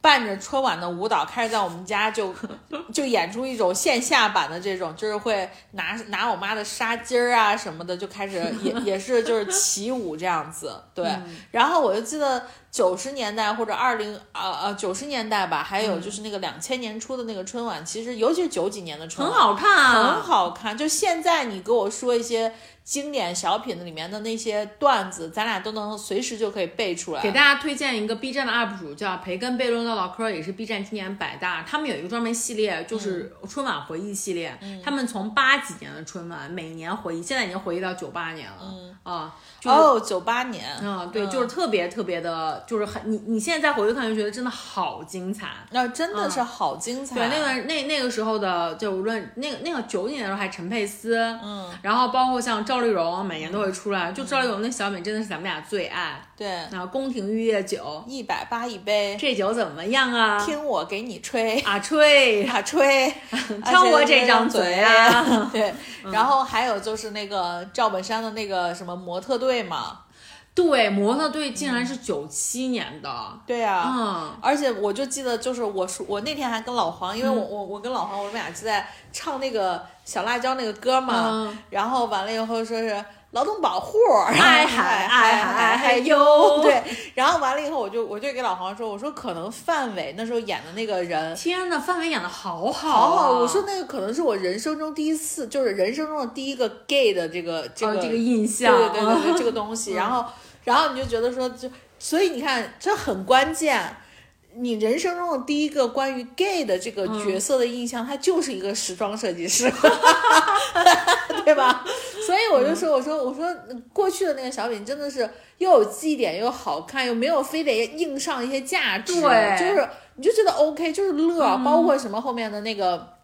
伴着春晚的舞蹈，开始在我们家就 [laughs] 就演出一种线下版的这种，就是会拿拿我妈的纱巾儿啊什么的，就开始也也是就是起舞这样子。对，然后我就记得九十年代或者二零呃呃九十年代吧，还有就是那个两千年初的那个春晚，其实尤其是九几年的春晚，很好看啊，很好看。就现在你给我说一些经典小品里面的那些段子，咱俩都能随时就可以背出来。给大家推荐一个 B 站的 UP 主，叫培根悖论唠唠嗑，也是 B 站今年百大。他们有一个专门系列，就是春晚回忆系列。他们从八几年的春晚每年回忆，现在已经回忆到九八年了。啊，就是哦，九八年，嗯，对，就是特别特别的，就是很你你现在再回去看就觉得真的好精彩。那、真的是好精彩。对，那个那那个时候的，就无论那个那个九几年的时候还陈佩斯，嗯，然后包括像赵丽蓉，每年都会出来。就赵丽蓉那小品真的是咱们俩最爱。对，然后宫廷玉液酒，一百八一杯，这酒怎么样啊？听我给你吹。[laughs] 啊吹，[laughs] 啊吹，挑我这张嘴啊！[laughs] 对，然后还有就是那个赵本山的那个什么模特队嘛，对，模特队竟然是九七年的，对呀、嗯，而且我就记得，就是我说我那天还跟老黄，因为我我我跟老黄我们俩就在唱那个小辣椒那个歌嘛，嗯。然后完了以后说是劳动保护，哎嗨 [laughs] 哎嗨哎呦 [laughs] 对，[laughs] 然后完了以后我就我就给老黄说，我说可能范伟那时候演的那个人。天呐，范伟演的好好、好啊，好，我说那个可能是我人生中第一次，就是人生中的第一个 gay 的这个这个、哦这个印象，对对对对对，这个东西，然后然后你就觉得说，就所以你看，这很关键。你人生中的第一个关于 gay 的这个角色的印象，他就是一个时装设计师，对吧？所以我就说，我说我说过去的那个小品真的是又有记忆点，又好看，又没有非得硬上一些价值，对就是你就觉得 OK，就是乐，包括什么后面的那个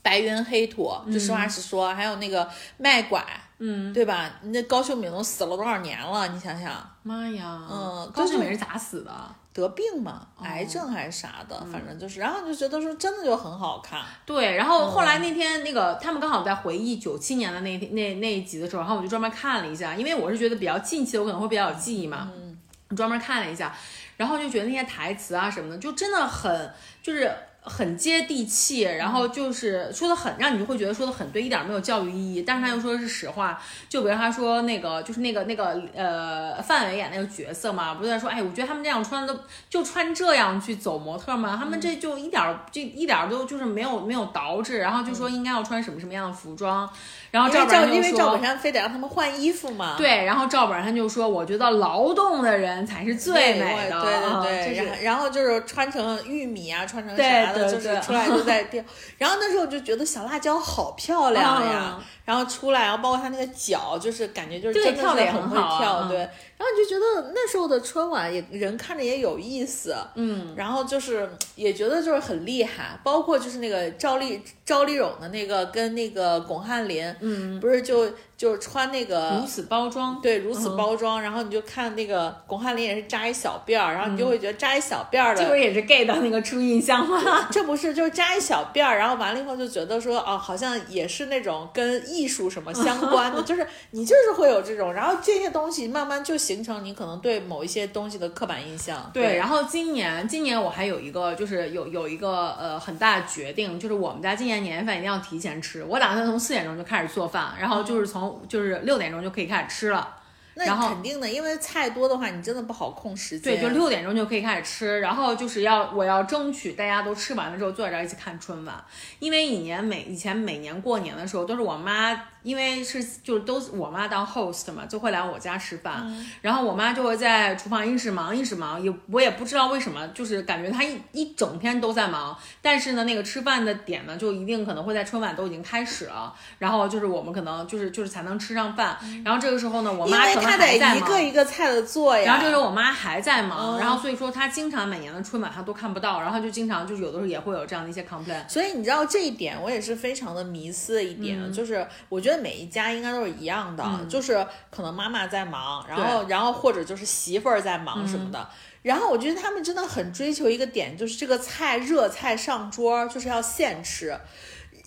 白云黑土，就实话实说，还有那个卖拐。嗯，对吧？那高秀敏都死了多少年了？你想想，妈呀，嗯高秀敏是咋死的？得病嘛，癌症还是啥的，反正就是，然后就觉得说真的就很好看。对，然后后来那天那个他们刚好在回忆九七年的那那那一集的时候，然后我就专门看了一下，因为我是觉得比较近期的，我可能会比较有记忆嘛，嗯，专门看了一下，然后就觉得那些台词啊什么的，就真的很就是。很接地气，然后就是说的很，让你就会觉得说的很对，一点没有教育意义，但是他又说的是实话。就比如他说那个，就是那个那个呃，范伟演那个角色嘛，不是在说，哎，我觉得他们这样穿的就穿这样去走模特嘛，他们这就一点儿就一点都就是没有没有捯饬，然后就说应该要穿什么什么样的服装，然后赵本山因为赵本。山非得让他们换衣服嘛。对，然后赵本山就说：“我觉得劳动的人才是最美的。”对啊对对，就是然后然后就是穿成玉米啊，穿成对啥的，就是出来就在掉。[laughs] 然后那时候我就觉得小辣椒好漂亮呀，嗯然后出来，然后包括他那个脚，就是感觉就是对真的很会跳，嗯对。然后你就觉得那时候的春晚也人看着也有意思，嗯，然后就是也觉得就是很厉害，包括就是那个赵丽赵丽蓉的那个跟那个巩汉林，嗯，不是就就是穿那个如此包装，对，如此嗯。包装，然后你就看那个巩汉林也是扎一小辫儿，然后你就会觉得扎一小辫儿的，这不是也是 gay 的那个初印象吗？[laughs] 这不是就是扎一小辫儿，然后完了以后就觉得说哦，好像也是那种跟艺术什么相关的，[laughs] 就是你就是会有这种，然后这些东西慢慢就形成你可能对某一些东西的刻板印象。对，然后今年今年我还有一个就是有有一个呃很大的决定，就是我们家今年年夜饭一定要提前吃，我打算从四点钟就开始做饭，然后就是从就是六点钟就可以开始吃了。那然后肯定的，因为菜多的话，你真的不好控时间。对，就六点钟就可以开始吃，然后就是要我要争取大家都吃完了之后坐在这儿一起看春晚，因为以年每以前每年过年的时候都是我妈，因为是就是都是我妈当 host 嘛，就会来我家吃饭，然后我妈就会在厨房一直忙一直忙，也我也不知道为什么，就是感觉她一一整天都在忙，但是呢那个吃饭的点呢就一定可能会在春晚都已经开始了，然后就是我们可能就是就是才能吃上饭，然后这个时候呢我妈可能他得。一个一个菜的做呀。然后这时候我妈还在忙，嗯然后所以说她经常每年的春晚她都看不到，然后就经常就是有的时候也会有这样的一些 complaint。所以你知道这一点，我也是非常的迷思的一点，嗯就是我觉得每一家应该都是一样的，就是可能妈妈在忙，然后然后或者就是媳妇儿在忙什么的。然后我觉得他们真的很追求一个点，就是这个菜热菜上桌就是要现吃。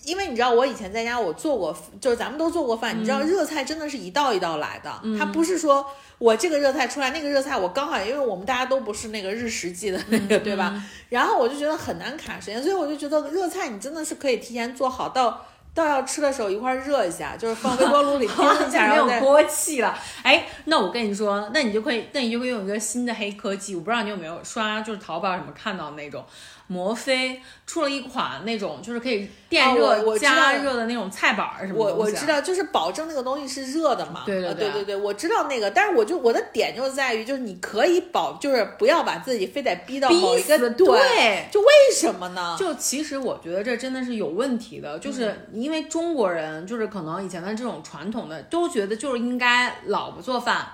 因为你知道，我以前在家我做过，就是咱们都做过饭，你知道热菜真的是一道一道来的，它不是说我这个热菜出来，那个热菜我刚好，因为我们大家都不是那个日食季的那个，对吧？然后我就觉得很难卡时间，所以我就觉得热菜你真的是可以提前做好，到到要吃的时候一块儿热一下，就是放微波炉里 [laughs] 叮一下，没有。锅气了，哎，那我跟你说，那你就可以，那你就会用一个新的黑科技，我不知道你有没有刷，就是淘宝什么看到那种，摩飞出了一款那种就是可以电啊热、加热的那种菜板儿什么我我知道，就是保证那个东西是热的嘛。对对对呃对对对，我知道那个，但是我就我的点就在于，就是你可以保，就是不要把自己非得逼到某逼一个，对，对。就为什么呢？就其实我觉得这真的是有问题的，就是因为中国人就是可能以前的这种传统的都觉得就是应该老婆做饭，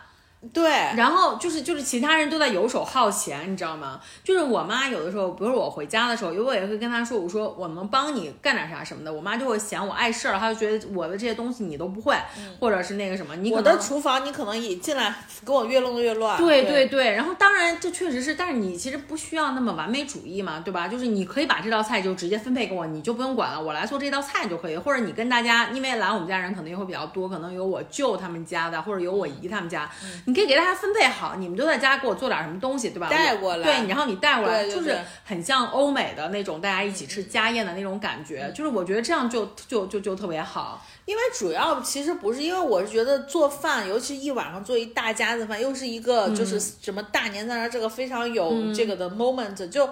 对，然后就是就是其他人都在游手好闲，你知道吗？就是我妈有的时候，比如说我回家的时候，有我也会跟她说，我说我能帮你干点啥什么的，我妈就会嫌我碍事儿，她就觉得我的这些东西你都不会，或者是那个什么，你可我能的厨房你可能一进来给我越弄越乱。对对对对，然后当然这确实是，但是你其实不需要那么完美主义嘛，对吧？就是你可以把这道菜就直接分配给我，你就不用管了，我来做这道菜就可以。或者你跟大家，因为来我们家人可能也会比较多，可能有我舅他们家的，或者有我姨他们家，你可以给大家分配好，你们都在家给我做点什么东西，对吧？带过来对，然后你带过来，就是很像欧美的那种大家一起吃家宴的那种感觉，就是我觉得这样就就就就特别好。因为主要其实不是，因为我是觉得做饭，尤其一晚上做一大家子饭，又是一个就是什么大年三十这个非常有这个的 moment，、就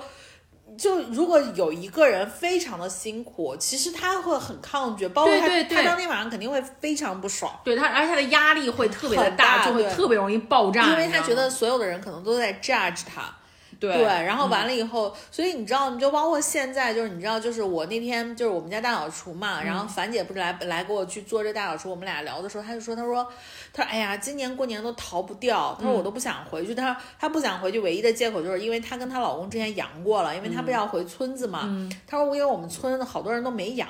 就如果有一个人非常的辛苦，其实他会很抗拒，包括他他当天晚上肯定会非常不爽。对他，而且他的压力会特别的很大就会特别容易爆炸，因为他觉得所有的人可能都在 judge 他，对对，然后完了以后，所以你知道，你就包括现在，就是你知道，就是我那天就是我们家大扫除嘛，然后樊姐不是来来给我去做这大扫除，我们俩聊的时候，她就说，她说，她说，哎呀，今年过年都逃不掉，她说我都不想回去，她说她不想回去，唯一的借口就是因为她跟她老公之前阳过了，因为她不要回村子嘛，她说因为我们村好多人都没阳。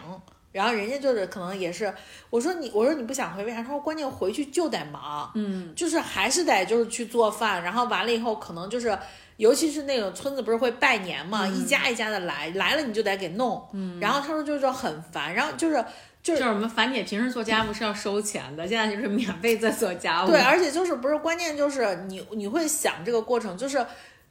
然后人家就是可能也是，我说你，我说你不想回，为啥？他说关键回去就得忙，嗯，就是还是得就是去做饭，然后完了以后可能就是，尤其是那个村子不是会拜年嘛，一家一家的来，来了你就得给弄，嗯，然后他说就是说很烦，然后就是就是就是我们樊姐平时做家务是要收钱的，现在就是免费在做家务。对，而且就是不是关键就是你你会想这个过程就是。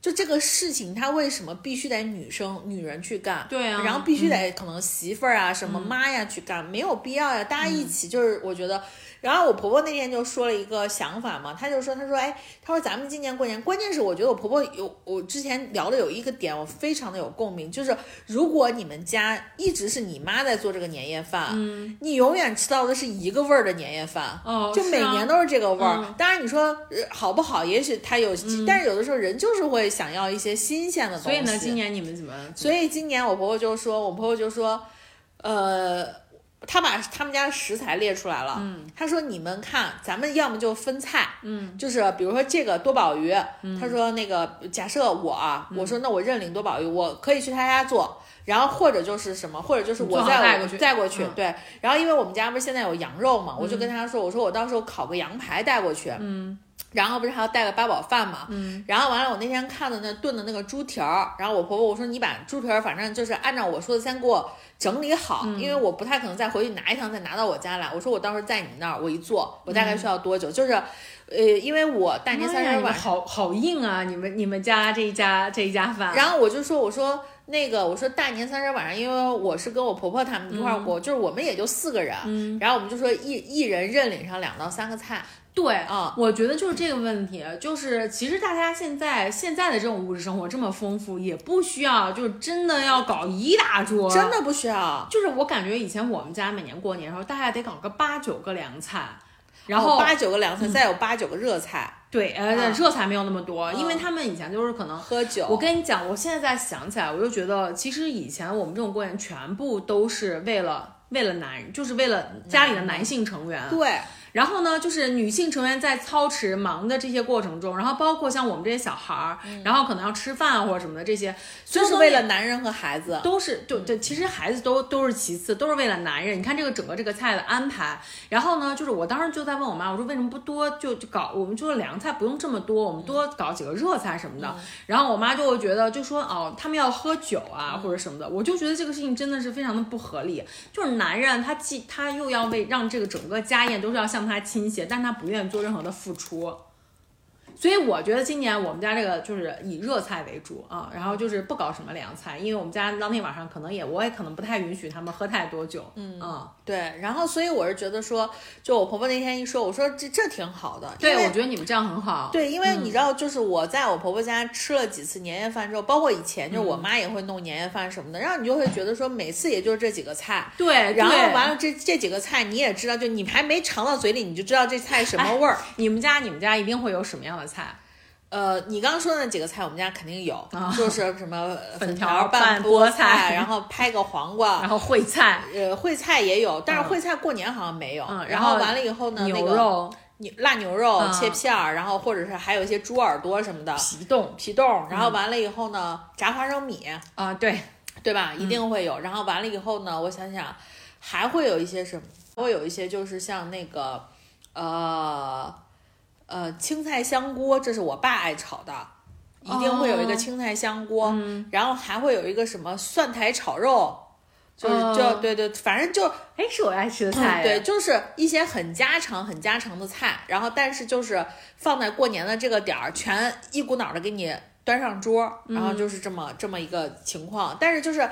就这个事情，它为什么必须得女生、女人去干？对啊然后必须得可能媳妇儿啊、什么妈呀去干，没有必要呀。大家一起就是，我觉得。然后我婆婆那天就说了一个想法嘛，她就说，她说，哎，她说咱们今年过年，关键是我觉得我婆婆有，我之前聊的有一个点，我非常的有共鸣，就是如果你们家一直是你妈在做这个年夜饭，嗯，你永远吃到的是一个味儿的年夜饭，哦就每年都是这个味儿。嗯当然你说、呃好不好，也许她有，但是有的时候人就是会想要一些新鲜的东西。所以呢，今年你们怎么？所以今年我婆婆就说，我婆婆就说，呃，她把他们家的食材列出来了。嗯，他说你们看，咱们要么就分菜，嗯，就是比如说这个多宝鱼，嗯她说那个假设我啊，我说那我认领多宝鱼，我可以去他家做。然后或者就是什么，或者就是我再带过去带过去，嗯对。然后因为我们家不是现在有羊肉嘛，我就跟他说，我说我到时候烤个羊排带过去，嗯。然后不是还要带个八宝饭嘛，嗯，然后完了，我那天看的那炖的那个猪蹄儿，然后我婆婆我说你把猪蹄儿反正就是按照我说的先给我整理好，因为我不太可能再回去拿一趟再拿到我家来，我说我到时候在你那儿我一做，我大概需要多久？就是，呃，因为我大年三十晚上，好好硬啊！你们你们家这一家这一家饭，然后我就说我说那个我说大年三十晚上，因为我是跟我婆婆他们一块儿过，就是我们也就四个人，然后我们就说一一人认领上两到三个菜，对啊我觉得就是这个问题，就是其实大家现在现在的这种物质生活这么丰富，也不需要就是真的要搞一大桌，真的不需要。就是我感觉以前我们家每年过年的时候，大概得搞个八九个凉菜，然后、八九个凉菜，再有八九个热菜，对，呃，啊热菜没有那么多，因为他们以前就是可能。喝酒。我跟你讲，我现在再想起来，我就觉得，其实以前我们这种过年全部都是为了为了男人，就是为了家里的男性成员。对，然后呢，就是女性成员在操持忙的这些过程中，然后包括像我们这些小孩儿，然后可能要吃饭啊或者什么的这些，就是为了男人和孩子。都是对对，其实孩子都都是其次，都是为了男人。你看这个整个这个菜的安排，然后呢，就是我当时就在问我妈，我说为什么不多就就搞，我们就是凉菜不用这么多，我们多搞几个热菜什么的。然后我妈就会觉得，就说哦，他们要喝酒啊或者什么的，我就觉得这个事情真的是非常的不合理。就是男人他既他又要为让这个整个家宴都是要向他倾斜，但他不愿意做任何的付出。所以我觉得今年我们家这个就是以热菜为主啊，然后就是不搞什么凉菜，因为我们家当天晚上可能也我也可能不太允许他们喝太多酒，嗯啊，对，然后所以我是觉得说，就我婆婆那天一说，我说这这挺好的，对，我觉得你们这样很好，对，因为你知道，就是我在我婆婆家吃了几次年夜饭之后，包括以前就是我妈也会弄年夜饭什么的，然后你就会觉得说，每次也就是这几个菜。对，然后完了这这几个菜你也知道，就你还没尝到嘴里，你就知道这菜什么味儿。你们家你们家一定会有什么样的菜？呃，你刚刚说的那几个菜，我们家肯定有，就是什么呃粉条条拌拌菠菜，然后拍个黄瓜，[laughs] 然后烩菜，呃，烩菜也有，但是嗯。烩菜过年好像没有。嗯然后完了以后呢，那牛个肉、牛辣牛肉嗯。切片儿，然后或者是还有一些猪耳朵什么的。皮冻。皮冻，然后完了以后呢，炸花生米，啊，对，对吧？一嗯定会有。然后完了以后呢，我想想，还会有一些什么？会有一些就是像那个，呃，呃，青菜香锅，这是我爸爱炒的。一定会有一个哦青菜香锅，嗯然后还会有一个什么蒜苔炒肉，就是就、哦对对，反正就哎，是我爱吃的菜，嗯对，，就是一些很家常、很家常的菜，然后但是就是放在过年的这个点儿，全一股脑的给你端上桌，然后就是这么、这么一个情况。但是就是，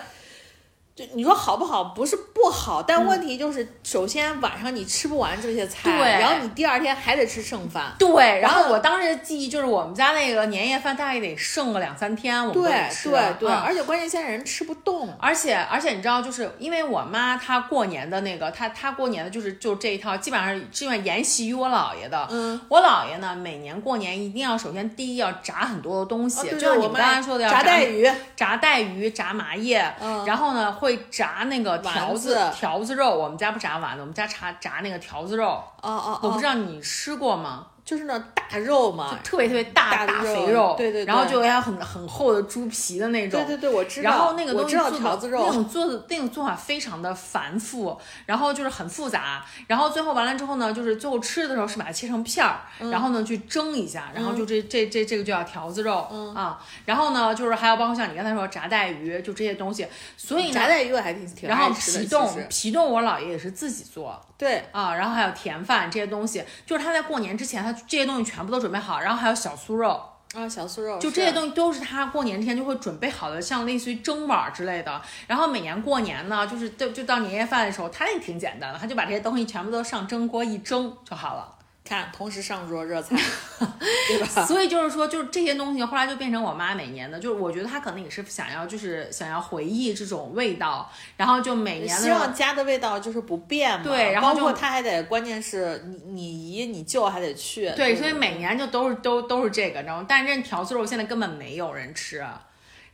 就你说好不好？不是不好，但问题就是，首先晚上你吃不完这些菜，对然后你第二天还得吃剩饭。对，然然后后我当时的记忆就是我们家那个年夜饭大概得剩个两三天，我们都对得吃对对，嗯而且关键现在人吃不动。而且而且你知道，就是因为我妈她过年的那个，她她过年的就是就这一套，基本上是基本上沿袭于我姥爷的。嗯，我姥爷呢，每年过年一定要首先第一要炸很多的东西，就像你们对我们刚才说的要炸带鱼，炸带鱼、炸麻叶，嗯然后呢会炸那个条子子条子肉，我们家不炸丸子，我们家炸炸那个条子肉。哦哦哦，我不知道你吃过吗？就是那大肉嘛，特别特别大大肉肥肉，对对对然后就要很很厚的猪皮的那种，对对对，我知道。然后那个东西做的条子肉那，种做的那种做法非常的繁复，然后就是很复杂，然后最后完了之后呢，就是最后吃的时候是把它切成片儿，嗯然后呢去蒸一下，然后就这这这这个就叫条子肉、啊，然后呢就是还有包括像你刚才说炸带鱼，就这些东西，所以呢炸。带鱼我还挺挺然后皮冻，皮冻我姥爷也是自己做对，啊，然后还有甜饭这些东西，就是他在过年之前，他这些东西全部都准备好，然后还有小酥肉，啊，小酥肉就这些东西都是他过年之前就会准备好的，像类似于蒸碗儿之类的。然后每年过年呢，就是就就到年夜饭的时候，他也挺简单的，他就把这些东西全部都上蒸锅一蒸就好了。看同时上桌热菜，[laughs] 对吧？所以就是说，就是这些东西后来就变成我妈每年的，就是我觉得她可能也是想要，就是想要回忆这种味道，然后就每年的希望家的味道就是不变嘛。对然后就包括她还得，关键是你你姨你舅还得去。对，不所以每年就都是都都是这个，你知道吗？但是这条子肉现在根本没有人吃，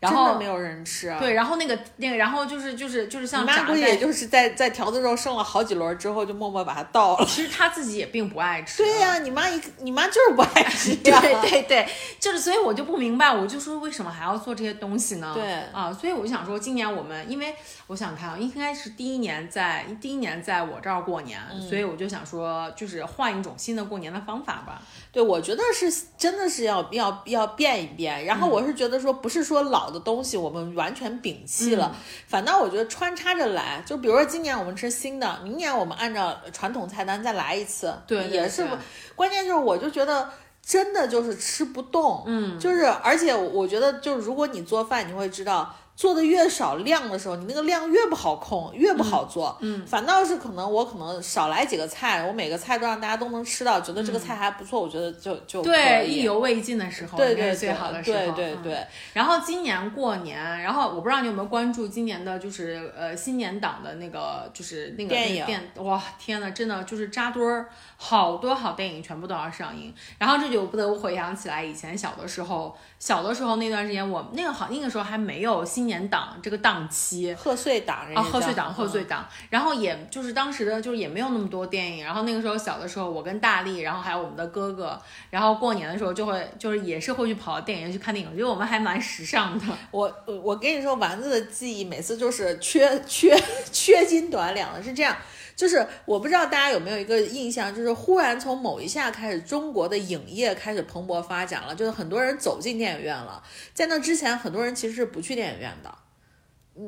然后真的没有人吃。对，然后那个那个，然后就是就是就是你妈像炸带估计也就是在在条子肉剩了好几轮之后，就默默把它倒了。[laughs] 其实他自己也并不爱吃。对呀、你妈一你妈就是不爱吃呀。[laughs] 对对对，就是所以我就不明白，我就说为什么还要做这些东西呢？对啊，所以我就想说，今年我们因为我想看啊，应该是第一年在第一年在我这儿过年，嗯所以我就想说，就是换一种新的过年的方法吧。对，我觉得是真的是要要要变一变。然后我是觉得说，不是说老的东西我们完全摒弃了，反倒我觉得穿插着来。就比如说今年我们吃新的，明年我们按照传统菜单再来一次，对对也是对。关键就是我就觉得。真的就是吃不动，嗯，就是而且我觉得就是如果你做饭，你会知道做的越少量的时候，你那个量越不好控，越不好做，嗯，反倒是可能我可能少来几个菜，我每个菜都让大家都能吃到，觉得这个菜还不错，我觉得就就对，以。意犹未尽的时候，对对应该是最好的时候。对对嗯对，然后今年过年，然后我不知道你有没有关注今年的，就是呃新年档的那个，就是那个电影。电，哇天呐，真的就是扎堆儿，好多好电影全部都要上映。然后这就不得不回想起来以前小的时候，小的时候那段时间，我那个好那个时候还没有新年档这个档期，贺岁档人啊，贺岁档，贺岁嗯档，然后也就是当时的，就是也没有那么多电影，然后那个时候小的时候，我跟大力，然后还有我们的哥哥，然后过年的时候就会，就是也是会去跑到电影院去看电影，我觉得我们还蛮时尚的。我我我跟你说，丸子的记忆每次就是缺缺缺斤短两的，是这样。就是我不知道大家有没有一个印象，就是忽然从某一下开始，中国的影业开始蓬勃发展了，就是很多人走进电影院了。在那之前，很多人其实是不去电影院的。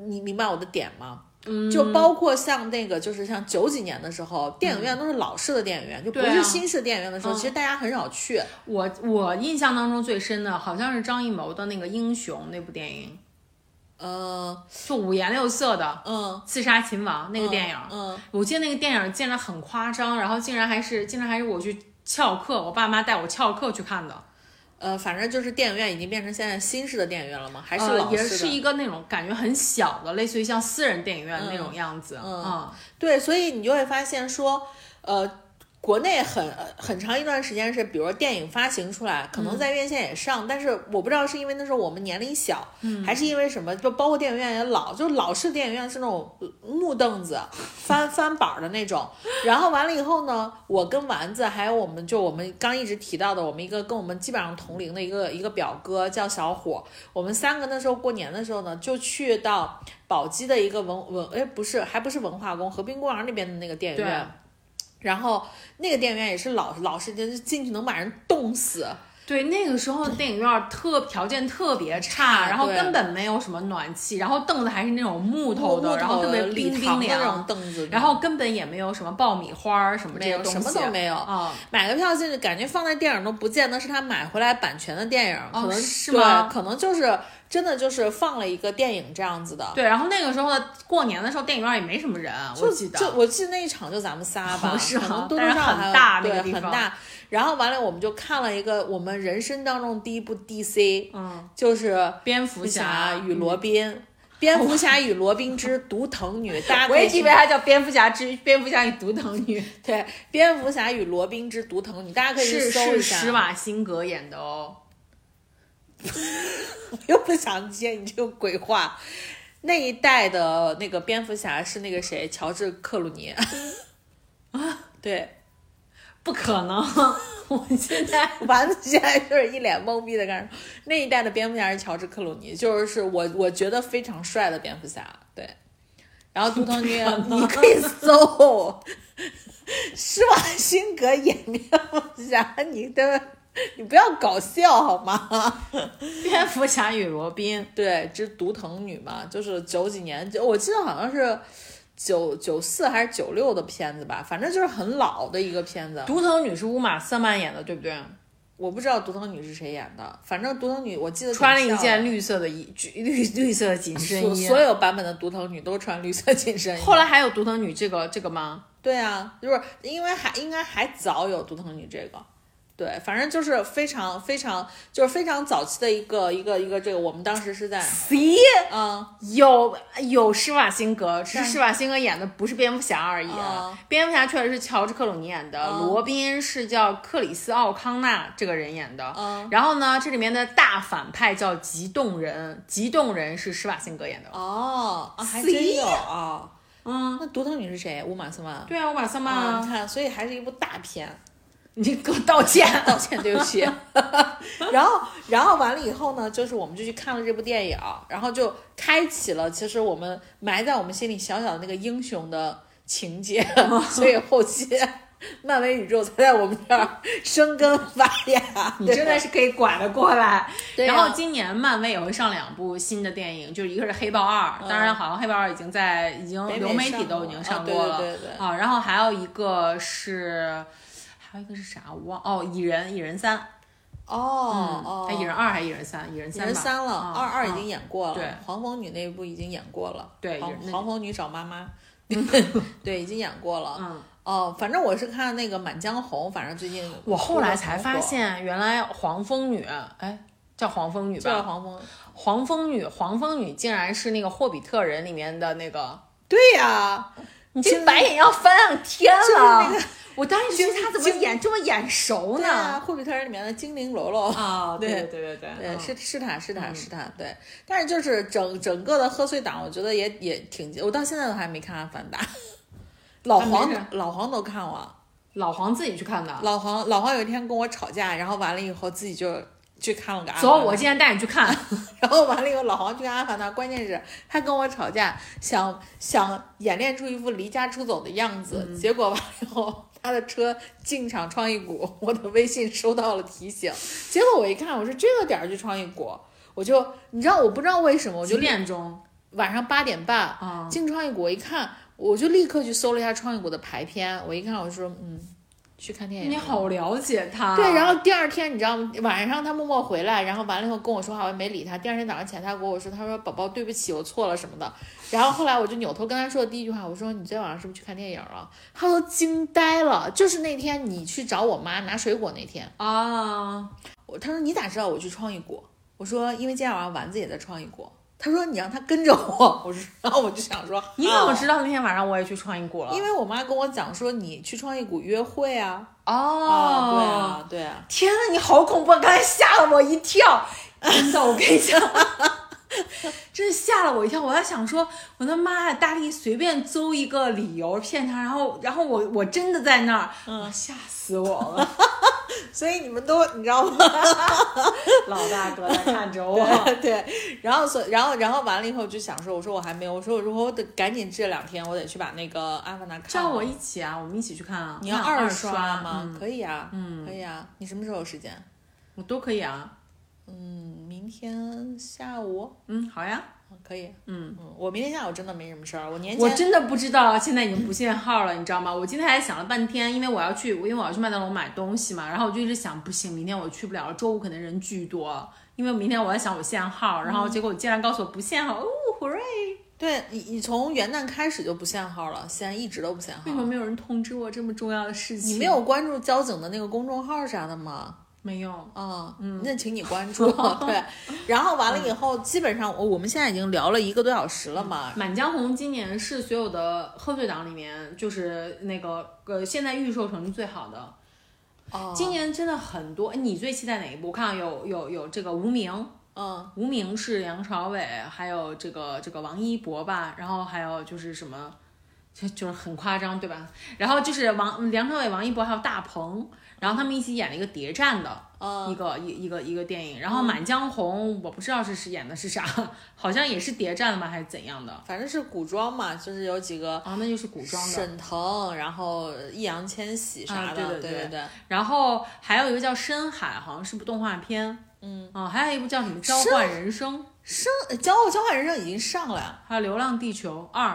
你明白我的点吗？嗯，就包括像那个，就是像九几年的时候，电影院都是老式的电影院，就不是新式电影院的时候，其实大家很少去。我我印象当中最深的好像是张艺谋的那个《英雄》那部电影，嗯就五颜六色的嗯，刺杀秦王那个电影。嗯，我记得那个电影竟然很夸张，然后竟然还是竟然还是我去翘课，我爸妈带我翘课去看的。呃，反正就是电影院已经变成现在新式的电影院了吗？还是呃，也老式的？是一个那种感觉很小的，类似于像私人电影院那种样子。嗯，对，所以你就会发现说，呃，国内很呃很长一段时间是，比如说电影发行出来，可能在院线也上，但是我不知道是因为那时候我们年龄小，还是因为什么，就包括电影院也老，就老式电影院是那种呃木凳子 [laughs] 翻翻板儿的那种。然后完了以后呢，我跟丸子还有我们就我们刚一直提到的，我们一个跟我们基本上同龄的一个一个表哥叫小伙，我们三个那时候过年的时候呢，就去到宝鸡的一个文文哎不是还不是文化宫和滨公园那边的那个电影院。然后那个电影院也是老老是，进去能把人冻死。对，那个时候电影院特条件特别差，然后根本没有什么暖气，然后凳子还是那种木头的，然后特别冰冰凉的那种凉，凳子，然后根本也没有什么爆米花儿什么这些东西，什么都没有。啊。买个票进去，感觉放在电影都不见得是他买回来版权的电影，可能是吗，可能就是真的就是放了一个电影这样子的。对，然后那个时候呢，过年的时候电影院也没什么人，我记得。就我记得那一场就咱们仨吧，哦是吗可能多多但是很大那对个很大。然后完了，我们就看了一个我们人生当中第一部 DC，嗯，就是蝙蝠侠与罗宾。蝙蝠侠与罗宾之独藤女，[laughs] 大家我也以为它叫蝙蝠侠之蝙蝠侠与独藤女，对蝙蝠侠与罗宾之独藤女，大家可以搜一下。是施瓦辛格演的哦。[laughs] 我又不想接你这个鬼话。那一代的那个蝙蝠侠是那个谁，乔治克鲁尼啊，[laughs] 对，不可能，[laughs] 我现在丸子现在就是一脸懵逼的看着那一代的蝙蝠侠是乔治克鲁尼，就是我我觉得非常帅的蝙蝠侠，对。然后独藤女，你可以搜施瓦辛格演蝙蝠侠，你的你不要搞笑好吗？[laughs] 蝙蝠侠与罗宾，对，这独藤女嘛，就是九几年，就我记得好像是九九四还是九六的片子吧，反正就是很老的一个片子。独藤女是乌玛瑟曼演的，对不对？我不知道独藤女是谁演的，反正独藤女我记得穿了一件绿色的衣，绿绿色的紧身衣。所所有版本的独藤女都穿绿色紧身衣。后来还有独藤女这个这个吗？对啊，就是因为还应该还早有独藤女这个，对，反正就是非常非常就是非常早期的一个一个一个这个，我们当时是在 C 嗯有有施瓦辛格，只是施瓦辛格演的，不是蝙蝠侠而已。嗯蝙蝠侠确实是乔治克鲁尼演的，嗯罗宾是叫克里斯奥康纳这个人演的。嗯然后呢，这里面的大反派叫极冻人，极冻人是施瓦辛格演的。哦啊还 C 真有啊，嗯，那独藤女是谁？乌玛瑟曼。对啊，乌玛·瑟曼，你看，所以还是一部大片。你给我道歉。道歉，对不起。[laughs] 然后，然后完了以后呢，就是我们就去看了这部电影，然后就开启了其实我们埋在我们心里小小的那个英雄的情节，所以后期漫威宇宙才在我们这儿生根发芽。你真的是可以拐得过来。然后今年漫威也会上两部新的电影，就是一个是《黑豹二》，当然好像《黑豹二》已经在已经流媒体都已经上过了对对对啊。然后还有一个是，还有一个是啥？我忘哦，蚁人，蚁人三，哦哦，哎，蚁人二还是蚁人三？蚁人三蚁，人三了，啊二二已啊经演过了，对黄蜂女那一部已经演过了，对黄蜂女找妈妈，[laughs] [laughs] 对，已经演过了。嗯，哦，反正我是看那个《满江红》，反正最近我后来才发现，原来黄蜂女，哎，叫黄蜂女吧？叫黄蜂。黄蜂女，黄蜂女竟然是那个《霍比特人》里面的那个。对呀、[laughs] 你这白眼要翻上天了！就是那个我当时觉得他怎么演这么眼熟呢？霍比特人里面的精灵喽喽。啊，对对对对对是是他是他是他，对，但是就是整整个的贺岁档，我觉得也也挺，我到现在都还没看《阿凡达》，老黄事老黄都看了，老黄自己去看的。老黄老黄有一天跟我吵架，然后完了以后自己就去看了个《阿凡达》，走，我今天带你去看。[laughs] 然后完了以后，老黄去看《阿凡达》，关键是他跟我吵架，想想演练出一副离家出走的样子，嗯。结果完了以后，他的车进场创意谷，我的微信收到了提醒，结果我一看，我说这个点儿去创意谷，我就你知道我不知道为什么，我就几点钟？晚上八点半啊。进创意谷，我一看，我就立刻去搜了一下创意谷的排片，我一看，我说嗯，去看电影。你好了解他。对，然后第二天你知道吗？晚上他默默回来，然后完了以后跟我说话，我也没理他。第二天早上起来，他跟我说，他说宝宝对不起，我错了什么的。[laughs] 然后后来我就扭头跟他说的第一句话，我说你昨天晚上是不是去看电影了？他都惊呆了。就是那天你去找我妈拿水果那天，啊，我他说你咋知道我去创意谷？我说因为今天晚上丸子也在创意谷。他说你让他跟着我，我说，然后我就想说，你怎么啊知道那天晚上我也去创意谷了？因为我妈跟我讲说你去创意谷约会啊。哦，啊，对啊，对啊。天呐，你好恐怖！刚才吓了我一跳，真的，我跟你讲，[laughs] 真是吓了我一跳。我在想说，我的妈呀，大力随便诌一个理由骗他，然后，然后我我真的在那儿，嗯吓死我了。[laughs] 所以你们都你知道吗？[laughs] 老大哥在看着我，[laughs] 对对，然后所然后然后完了以后就想说，我说我还没有，我说我说我得赶紧这两天我得去把那个《阿凡达》看了。叫我一起啊，我们一起去看啊。你要二刷吗？嗯可以啊，嗯，可以啊。你什么时候有时间？我都可以啊。嗯，明天下午。嗯，好呀。嗯可以，嗯，嗯，我明天下午真的没什么事儿，我年前我真的不知道现在已经不限号了，你知道吗？我今天还想了半天，因为我要去，因为我要去麦当劳买东西嘛，然后我就一直想，不行，明天我去不了了，周五可能人巨多，因为明天我在想我限号，然后结果竟然告诉我不限号，哦，hooray！对你你从元旦开始就不限号了，现在一直都不限号为什。么没有人通知我这么重要的事情？你没有关注交警的那个公众号啥的吗？没有？啊，嗯，那请你关注。[laughs] 对，然后完了以后，基本上我我们现在已经聊了一个多小时了嘛。《满江红》今年是所有的贺岁档里面，就是那个呃，现在预售成绩最好的。哦，今年真的很多，哎你最期待哪一部？我看有有有这个《无名》，嗯，无名是梁朝伟，还有这个这个王一博吧，然后还有就是什么，就就是很夸张，对吧？然后就是王梁朝伟、王一博还有大鹏，然后他们一起演了一个谍战的一个一一个一个电影。然后《满江红》我不知道是是演的是啥，好像也是谍战的吗？还是怎样的？反正是古装嘛，就是有几个啊，那就是古装的。沈腾，然后易烊千玺啥的，对对对对。然后还有一个叫《深海》，好像是部动画片。嗯啊，还有一部叫什么《交换人生》？生交交换人生已经上了呀。还有《流浪地球二》。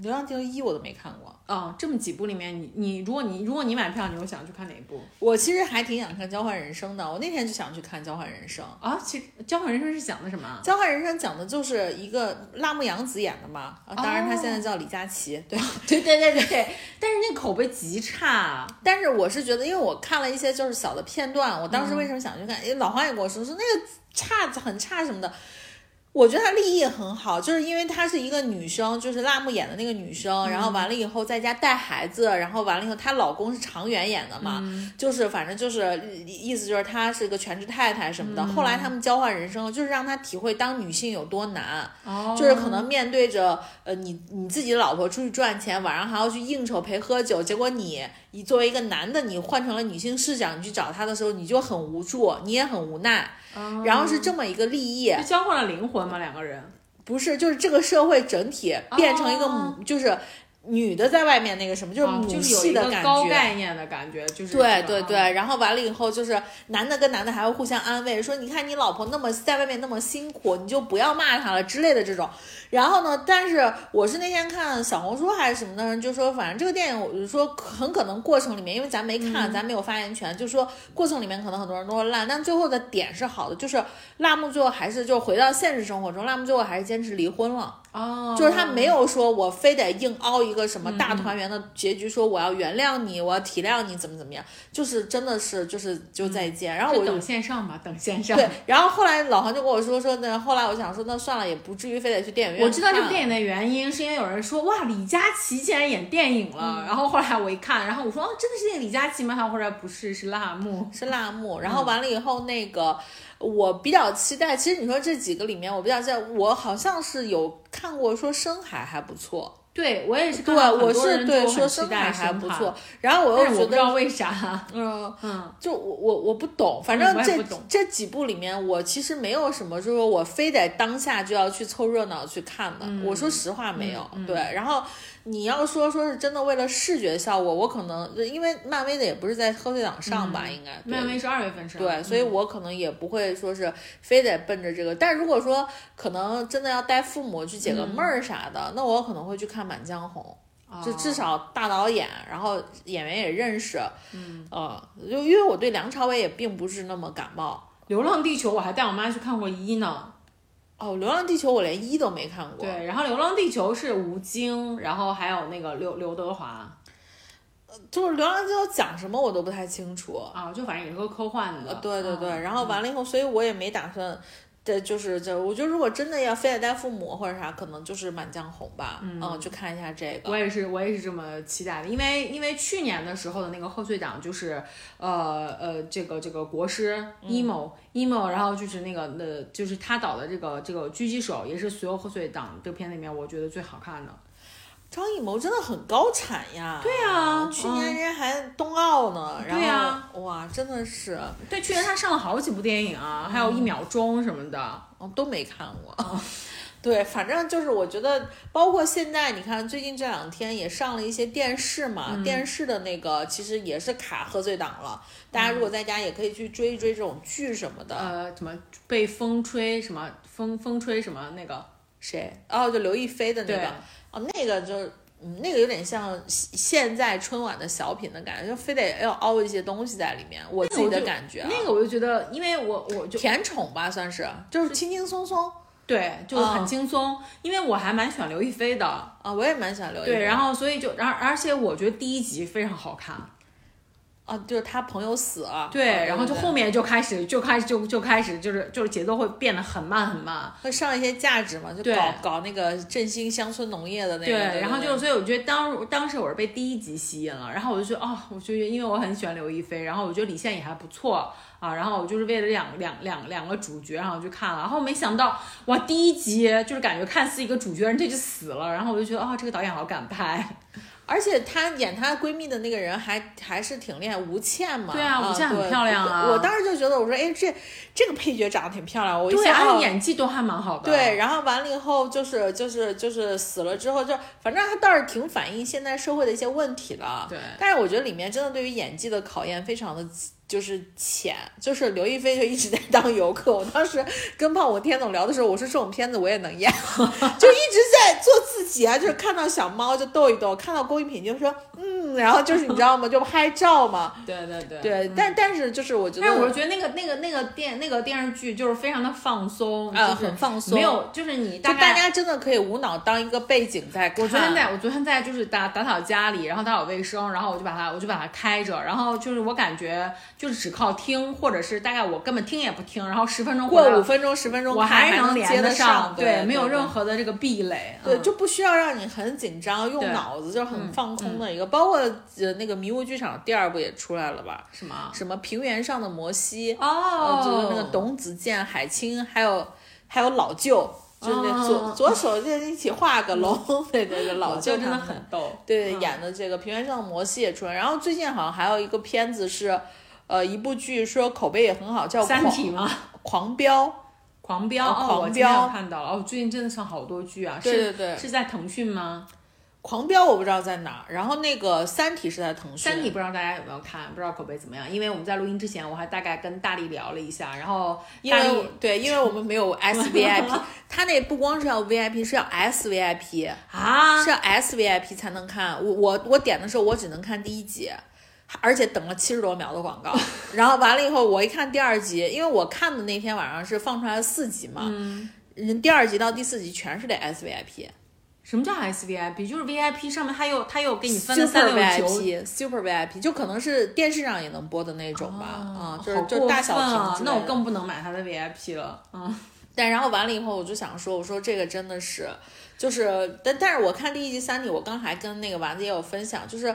流浪地球一我都没看过啊，这么几部里面，你你如果你如果你买票，你会想去看哪一部？我其实还挺想看《交换人生》的，我那天就想去看《交换人生》啊。其实《交换人生》是讲的什么？《交换人生》讲的就是一个辣目洋子演的嘛，当然他现在叫李佳琦。对 [laughs] 对对对对，但是那口碑极差。但是我是觉得，因为我看了一些就是小的片段，我当时为什么想去看？因为老黄也跟我说说那个差很差什么的。我觉得她立意很好，就是因为她是一个女生，就是辣目演的那个女生，然后完了以后在家带孩子，然后完了以后她老公是常远演的嘛，就是反正就是意思就是她是个全职太太什么的。后来他们交换人生，就是让她体会当女性有多难，就是可能面对着呃你你自己的老婆出去赚钱，晚上还要去应酬陪喝酒，结果你你作为一个男的，你换成了女性视角，你去找他的时候，你就很无助，你也很无奈。然后是这么一个利益，交换了灵魂嘛？两个人不是，就是这个社会整体变成一个母，就是。女的在外面那个什么，就是母系的感觉，高概念的感觉，就是对对对。然后完了以后，就是男的跟男的还会互相安慰，说你看你老婆那么在外面那么辛苦，你就不要骂她了之类的这种。然后呢，但是我是那天看小红书还是什么的人就说，反正这个电影我就说很可能过程里面，因为咱没看，咱没有发言权，就说过程里面可能很多人都说烂，但最后的点是好的，就是辣木最后还是就回到现实生活中，辣木最后还是坚持离婚了。哦，就是他没有说我非得硬凹一个什么大团圆的结局，说我要原谅你，我要体谅你，怎么怎么样，就是真的是就是就再见。然后我等线上吧，等线上。对，然后后来老黄就跟我说说那后来我想说那算了，也不至于非得去电影院。我知道这部电影的原因是因为有人说哇李佳琦竟然演电影了，然后后来我一看，然后我说哦真的是那个李佳琦吗？他后来不是是辣目是辣目，然后完了以后那个。我比较期待，其实你说这几个里面，我比较期待，我好像是有看过说深海还不错，对我也是，对我是对说深海还不错，然后我又觉得不知道为啥，[laughs] 嗯嗯，就我我我不懂，反正这这几部里面，我其实没有什么，就是说我非得当下就要去凑热闹去看的，我说实话没有，对，然后。你要说说是真的为了视觉效果，我可能因为漫威的也不是在贺岁档上吧，应该漫威是二月份上，对，所以我可能也不会说是非得奔着这个。但如果说可能真的要带父母去解个闷儿啥的，那我可能会去看《满江红》，就至少大导演，然后演员也认识，嗯，呃，就因为我对梁朝伟也并不是那么感冒，《流浪地球》我还带我妈去看过一呢。哦，《流浪地球》我连一都没看过。对，然后《流浪地球》是吴京，然后还有那个刘刘德华。呃，就是《流浪地球》讲什么我都不太清楚啊，就反正也是个科幻的。对对对，然后完了以后，所以我也没打算。对，就是就我觉得，如果真的要非得带父母或者啥，可能就是《满江红》吧，嗯，去看一下这个。我也是，我也是这么期待的，因为因为去年的时候的那个贺岁档就是，呃呃，这个这个国师 emo emo，然后就是那个那，就是他导的这个这个狙击手，也是所有贺岁档这个片里面我觉得最好看的。张艺谋真的很高产呀！对啊，去年人家还冬奥呢。对呀，哇，真的是。对，去年他上了好几部电影啊，还有一秒钟什么的，哦，都没看过。[laughs] 对，反正就是我觉得，包括现在，你看最近这两天也上了一些电视嘛，电视的那个其实也是卡贺岁档了。大家如果在家也可以去追一追这种剧什么的。呃，什么被风吹什么风风吹什么那个谁？哦，就刘亦菲的那个。哦，那个就，嗯，那个有点像现在春晚的小品的感觉，就非得要凹一些东西在里面。我自己的感觉，那个我就觉得，因为我我就甜宠吧，算是，就是轻轻松松，对，就很轻松。因为我还蛮喜欢刘亦菲的啊，我也蛮喜欢刘亦菲。对，然后所以就，然而且我觉得第一集非常好看。啊，就是他朋友死了，对，啊然后就后面就开始就开始就就开始就是就是节奏会变得很慢很慢。会上一些价值嘛，就搞搞那个振兴乡村农业的那个。对，然后就就是，所以我觉得当当时我是被第一集吸引了，然后我就觉得哦，我觉得因为我很喜欢刘亦菲，然后我觉得李现也还不错啊，然后我就是为了两两两两个主角，然后我去看了，然后没想到哇，第一集就是感觉看似一个主角，人家就死了，然后我就觉得哦，这个导演好敢拍，而且她演她闺蜜的那个人还还是挺厉害，吴倩嘛。对啊吴倩很对漂亮啊我当时就觉得，我说，哎，这这个配角长得挺漂亮，我一对，想演技都还蛮好的，对，然后完了以后就是就是就是死了之后就，反正她倒是挺反映现在社会的一些问题的。对但是我觉得里面真的对于演技的考验非常的就是浅，就是刘亦菲就一直在当游客。我当时跟胖虎天总聊的时候，我说这种片子我也能演，[laughs] 就一直在做自己啊，就是看到小猫就逗一逗，看到工艺品就说嗯，然后就是你知道吗，就拍照嘛。对对对对，但但是就是我觉得，但是我是觉得那个那个那个电那个电视剧就是非常的放松，啊就是很放松没有就是你就大概大家真的可以无脑当一个背景在看。我昨天在我昨天在就是打打扫家里，然后打扫卫生，然后我就把它我就把它开着，然后就是我感觉就是只靠听，或者是大概我根本听也不听，然后十分钟过五分钟十分钟我还能接连得得上，对，没有任何。的这个壁垒，对，嗯就不需要让你很紧张，用脑子，就很放空的一个。包括呃那个迷雾剧场第二部也出来了吧？什么什么平原上的摩西，呃哦，就是那个董子健、海清，还有还有老舅，就是那左、哦左手就一起画个龙，[laughs] 对对对，老舅真的很逗，对、嗯演的这个平原上的摩西也出来，然后最近好像还有一个片子是，呃，一部剧说口碑也很好，叫《三体吗？狂飙》。狂飙，狂我今天有飙看到了，哦，最近真的上好多剧啊，对是对对是在腾讯吗？狂飙我不知道在哪儿，然后那个《三体》是在腾讯。三体不知道大家有没有看，不知道口碑怎么样？因为我们在录音之前，我还大概跟大力聊了一下，然后因为对，因为我们没有 [laughs] S VIP，他那不光是要 VIP，是要 S VIP，啊是，要 S VIP 才能看。我我我点的时候，我只能看第一集，而且等了七十多秒的广告。[laughs] 然后完了以后，我一看第二集，因为我看的那天晚上是放出来了四集嘛，嗯人第二集到第四集全是得 S VIP。什么叫 S VIP？就是 VIP 上面它又它又给你分了 Super 三六九 VIP，Super VIP 就可能是电视上也能播的那种吧，啊、就是就大小屏。那我更不能买它的 VIP 了。嗯，但然后完了以后，我就想说，我说这个真的是，就是，但但是我看第一集《三集》，我刚还跟那个丸子也有分享，就是，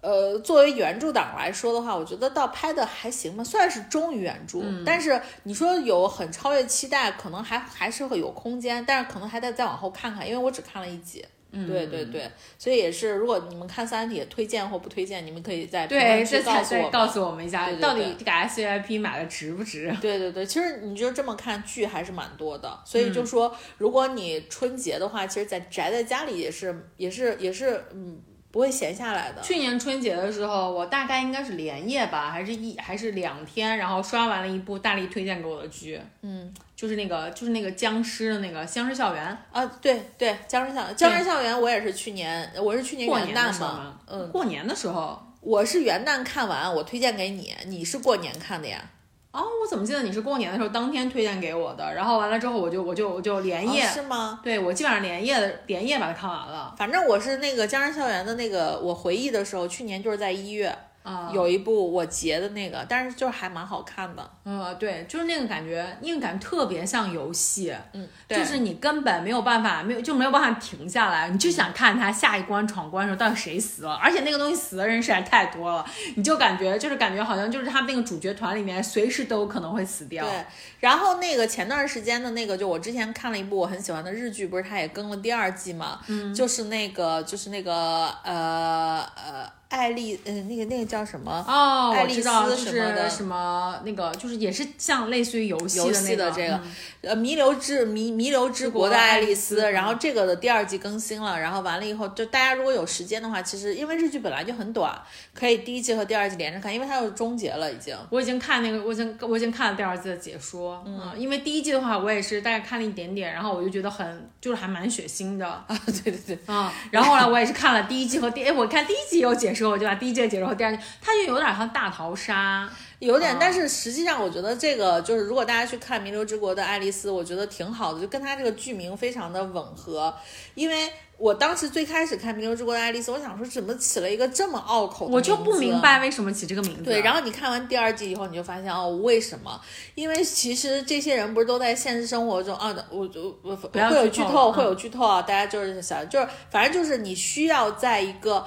呃，作为原著党来说的话，我觉得倒拍的还行吧，算是忠于原著。但是你说有很超越期待，可能还还是会有空间，但是可能还得再往后看看，因为我只看了一集。嗯，对对对，所以也是，如果你们看《三体》推荐或不推荐，你们可以在评对，这才告诉我告诉我们一下，到底这个 S VIP 买的值不值？对对对，其实你就这么看剧还是蛮多的，所以就嗯说，如果你春节的话，其实，在宅在家里也是也是也是嗯不会闲下来的。去年春节的时候，我大概应该是连夜吧，还是一还是两天，然后刷完了一部大力推荐给我的剧，嗯就是那个就是那个僵尸的那个《僵尸校园啊，对对，僵尸校僵尸校园我也是去年，我是去》，年元旦嘛，嗯，过年的时候。我是元旦看完，我推荐给你，你是过年看的呀？哦，我怎么记得你是过年的时候当天推荐给我的？然后完了之后，我就我就我就连夜，哦是吗？对我基本上连夜的连夜把它看完了。反正我是那个僵尸校园的那个，我回忆的时候，去年就是在一月，啊、有一部我截的那个，但是就是还蛮好看的。嗯，对，就是那个感觉，那个感觉特别像游戏，嗯，对就是你根本没有办法，没有就没有办法停下来，你就想看他下一关闯关的时候到底谁死了，而且那个东西死的人实在太多了，你就感觉就是感觉好像就是他那个主角团里面随时都有可能会死掉。对，然后那个前段时间的那个，就我之前看了一部我很喜欢的日剧，不是他也更了第二季嘛？嗯，就是那个就是那个呃呃艾丽，呃那个那个叫什么？哦，爱丽丝什么的是什么那个，就是也是像类似于游戏游的那个戏的这个嗯呃，弥留之弥弥留之国的爱丽丝，然后这个的第二季更新了，然后完了以后，就大家如果有时间的话，其实因为日剧本来就很短，可以第一季和第二季连着看，因为它又终结了已经。我已经看那个，我已经我已经看了第二季的解说，嗯，因为第一季的话，我也是大概看了一点点，然后我就觉得很就是还蛮血腥的，啊，对对对，嗯，然后后来我也是看了第一季和第，哎，我看第一季有解时候，我就把？第一季结束后，第二季它就有点像大逃杀，有点，嗯但是实际上我觉得这个就是，如果大家去看《弥留之国的爱丽丝》，我觉得挺好的，就跟它这个剧名非常的吻合。因为我当时最开始看《弥留之国的爱丽丝》，我想说怎么起了一个这么拗口的我就不明白为什么起这个名字。对，然后你看完第二季以后，你就发现哦，为什么？因为其实这些人不是都在现实生活中啊，我就我不会有剧透剧透，嗯会有剧透啊！大家就是想，就是反正就是你需要在一个，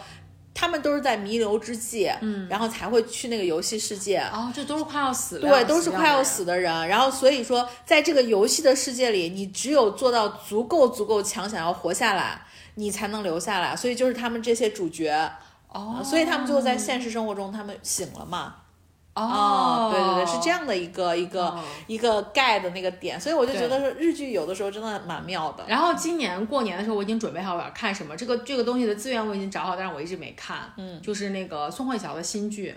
他们都是在弥留之际，嗯，然后才会去那个游戏世界。哦，这都是快要死的，对，都是快要死的人，然后所以说，在这个游戏的世界里，你只有做到足够足够强，想要活下来，你才能留下来。所以就是他们这些主角，哦，所以他们最后在现实生活中他们醒了嘛。哦，对对对，是这。样的一个一个、哦一个盖的那个点，所以我就觉得说日剧有的时候真的蛮妙的。然后今年过年的时候，我已经准备好我要看什么，这个这个东西的资源我已经找好，但是我一直没看。嗯，就是那个宋慧乔的新剧，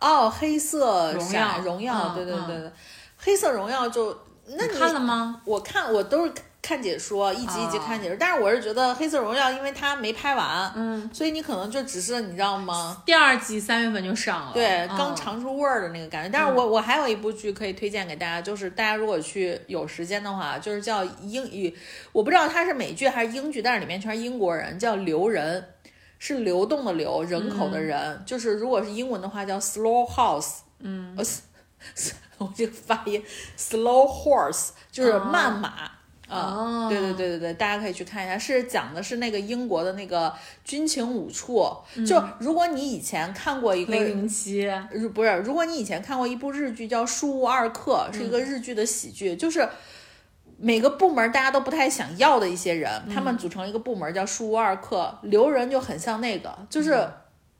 哦，黑色荣耀荣耀，嗯对对对对，黑色荣耀就那你你看了吗？我看我都是看解说，一集一集哦看解说，但是我是觉得黑色荣耀因为它没拍完，嗯，所以你可能就只是你知道吗？第二季三月份就上了，对，嗯。刚尝出味儿的那个感觉。但是我、我还有一部剧可以推荐给大家，就是大家如果去有时间的话，就是叫英语，我不知道它是美剧还是英剧，但是里面全是英国人，叫留人，是流动的流，人口的人，就是如果是英文的话叫 slow house，嗯，呃，我这个发音 slow horse 就是慢马。啊、哦。对对对对对，大家可以去看一下，是讲的是那个英国的那个军情五处。就如果你以前看过一个零零七，日不是，如果你以前看过一部日剧叫《树屋二课》，是一个日剧的喜剧，就是每个部门大家都不太想要的一些人，他们组成一个部门叫树屋二课，留人就很像那个，就是、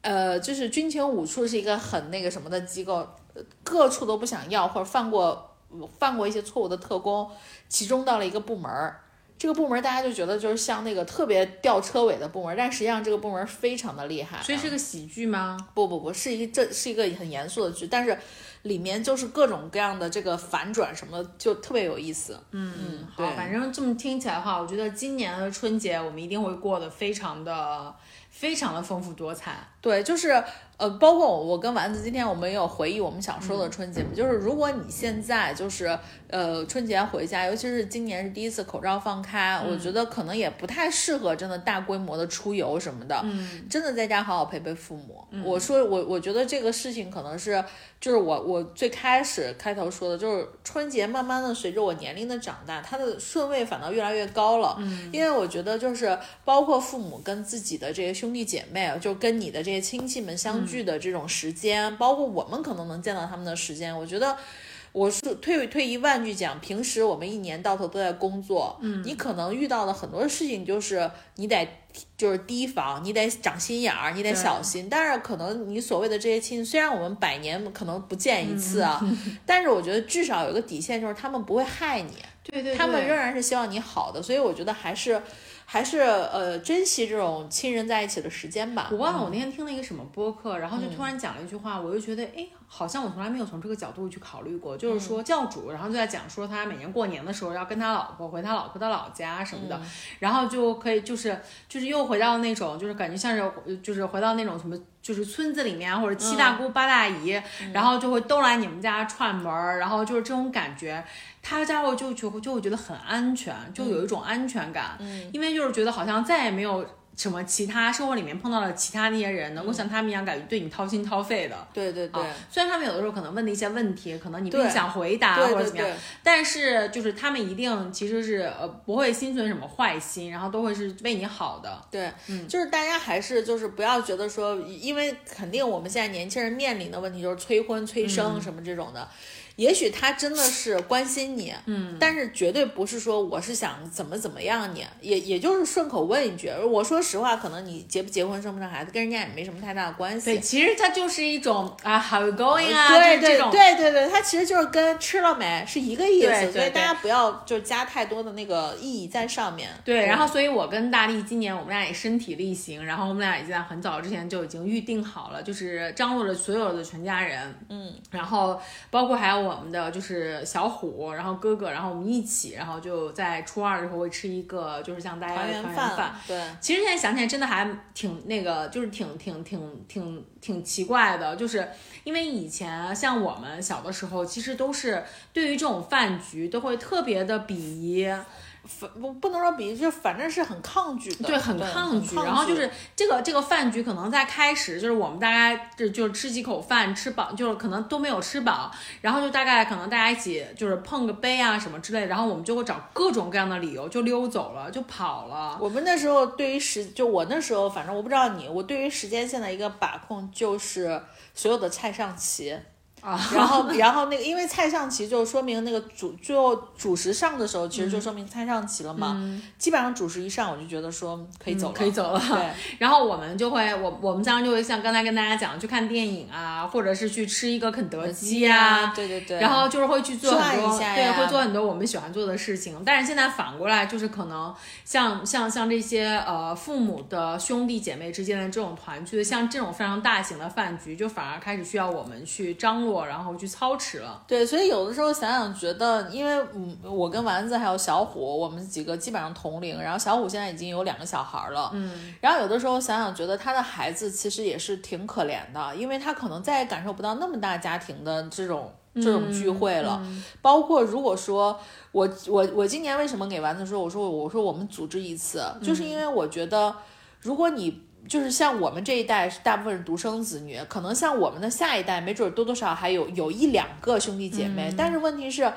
呃，就是军情五处是一个很那个什么的机构，呃各处都不想要或者犯过犯过一些错误的特工，集中到了一个部门儿。这个部门大家就觉得就是像那个特别吊车尾的部门，但实际上这个部门非常的厉害啊，所以是个喜剧吗？不不不，是一个这是一个很严肃的剧，但是里面就是各种各样的这个反转什么的，就特别有意思。嗯嗯，好，反正这么听起来的话，我觉得今年的春节我们一定会过得非常的、非常的丰富多彩。对，就是呃，包括我我跟丸子今天我们也有回忆我们小时候的春节嘛，就是如果你现在就是呃春节回家，尤其是今年是第一次口罩放开，我觉得可能也不太适合真的大规模的出游什么的，嗯，真的在家好好陪陪父母。我说我我觉得这个事情可能是就是我我最开始开头说的，就是春节慢慢的随着我年龄的长大，它的顺位反倒越来越高了，嗯，因为我觉得就是包括父母跟自己的这些兄弟姐妹，就跟你的这些亲戚们相聚的这种时间，包括我们可能能见到他们的时间，我觉得。我是退退一万句讲，平时我们一年到头都在工作，嗯，你可能遇到的很多事情就是你得就是提防，你得长心眼儿，你得小心。但是可能你所谓的这些亲戚，虽然我们百年可能不见一次啊，但是我觉得至少有个底线，就是他们不会害你，对对他们仍然是希望你好的，所以我觉得还是还是呃珍惜这种亲人在一起的时间吧。我忘了我那天听了一个什么播客，然后就突然讲了一句话，我就觉得，哎，好像我从来没有从这个角度去考虑过。就是说教主，然后就在讲说他每年过年的时候要跟他老婆回他老婆的老家什么的，然后就可以就是就是又回到那种就是感觉像是就是回到那种什么。就是村子里面或者七大姑八大姨，然后就会都来你们家串门儿，然后就是这种感觉，他家伙就就就会觉得很安全，就有一种安全感，因为就是觉得好像再也没有什么其他生活里面碰到了其他那些人能够像他们一样感觉对你掏心掏肺的。对对对，啊，虽然他们有的时候可能问的一些问题，可能你并不想回答或者怎么样，对但是就是他们一定其实是呃不会心存什么坏心，然后都会是为你好的。对，就是大家还是就是不要觉得说，因为肯定我们现在年轻人面临的问题就是催婚、催生什么这种的。也许他真的是关心你，嗯，但是绝对不是说我是想怎么怎么样你，也也就是顺口问一句。我说实话，可能你结不结婚、生不生孩子，跟人家也没什么太大的关系。对，其实它就是一种啊，how you going 啊，这种。对对对，它其实就是跟吃了没是一个意思，对所以大家不要就加太多的那个意义在上面。对，然后所以，我跟大力今年我们俩也身体力行，然后我们俩已经在很早之前就已经预定好了，就是张罗了所有的全家人，嗯，然后包括还有我们的就是小虎，然后哥哥，然后我们一起，然后就在初二的时候会吃一个，就是像大家的团圆团圆饭。对，其实现在想起来，真的还挺那个，就是挺挺挺挺挺奇怪的，就是因为以前像我们小的时候，其实都是对于这种饭局都会特别的鄙夷，反不不能说比，就反正是很抗拒的，对，很抗拒。然后就是这个这个饭局，可能在开始就是我们大概就就是吃几口饭，吃饱就是可能都没有吃饱，然后就大概可能大家一起就是碰个杯啊什么之类的，然后我们就会找各种各样的理由就溜走了，就跑了。我们那时候对于时，就我那时候，反正我不知道你，我对于时间线的一个把控就是所有的菜上齐。啊，然后，[laughs] 然后那个，因为菜上齐就说明那个主最后主食上的时候，其实就说明菜上齐了嘛。基本上主食一上，我就觉得说可以走了，可以走了。对，[laughs] 然后我们就会，我我们经常就会像刚才跟大家讲，去看电影啊，或者是去吃一个肯德基啊，对对对。然后就是会去做很多，对，会做很多我们喜欢做的事情。但是现在反过来，就是可能像像像这些呃父母的兄弟姐妹之间的这种团聚，像这种非常大型的饭局，就反而开始需要我们去张罗，然后去操。持了，对，所以有的时候想想，觉得，因为嗯，我跟丸子还有小虎，我们几个基本上同龄，然后小虎现在已经有两个小孩了，嗯，然后有的时候想想，觉得他的孩子其实也是挺可怜的，因为他可能再也感受不到那么大家庭的这种这种聚会了，包括如果说我我我今年为什么给丸子说，我说我说我们组织一次，就是因为我觉得如果你。就是像我们这一代是大部分是独生子女，可能像我们的下一代，没准多多少还有有一两个兄弟姐妹。但是问题是，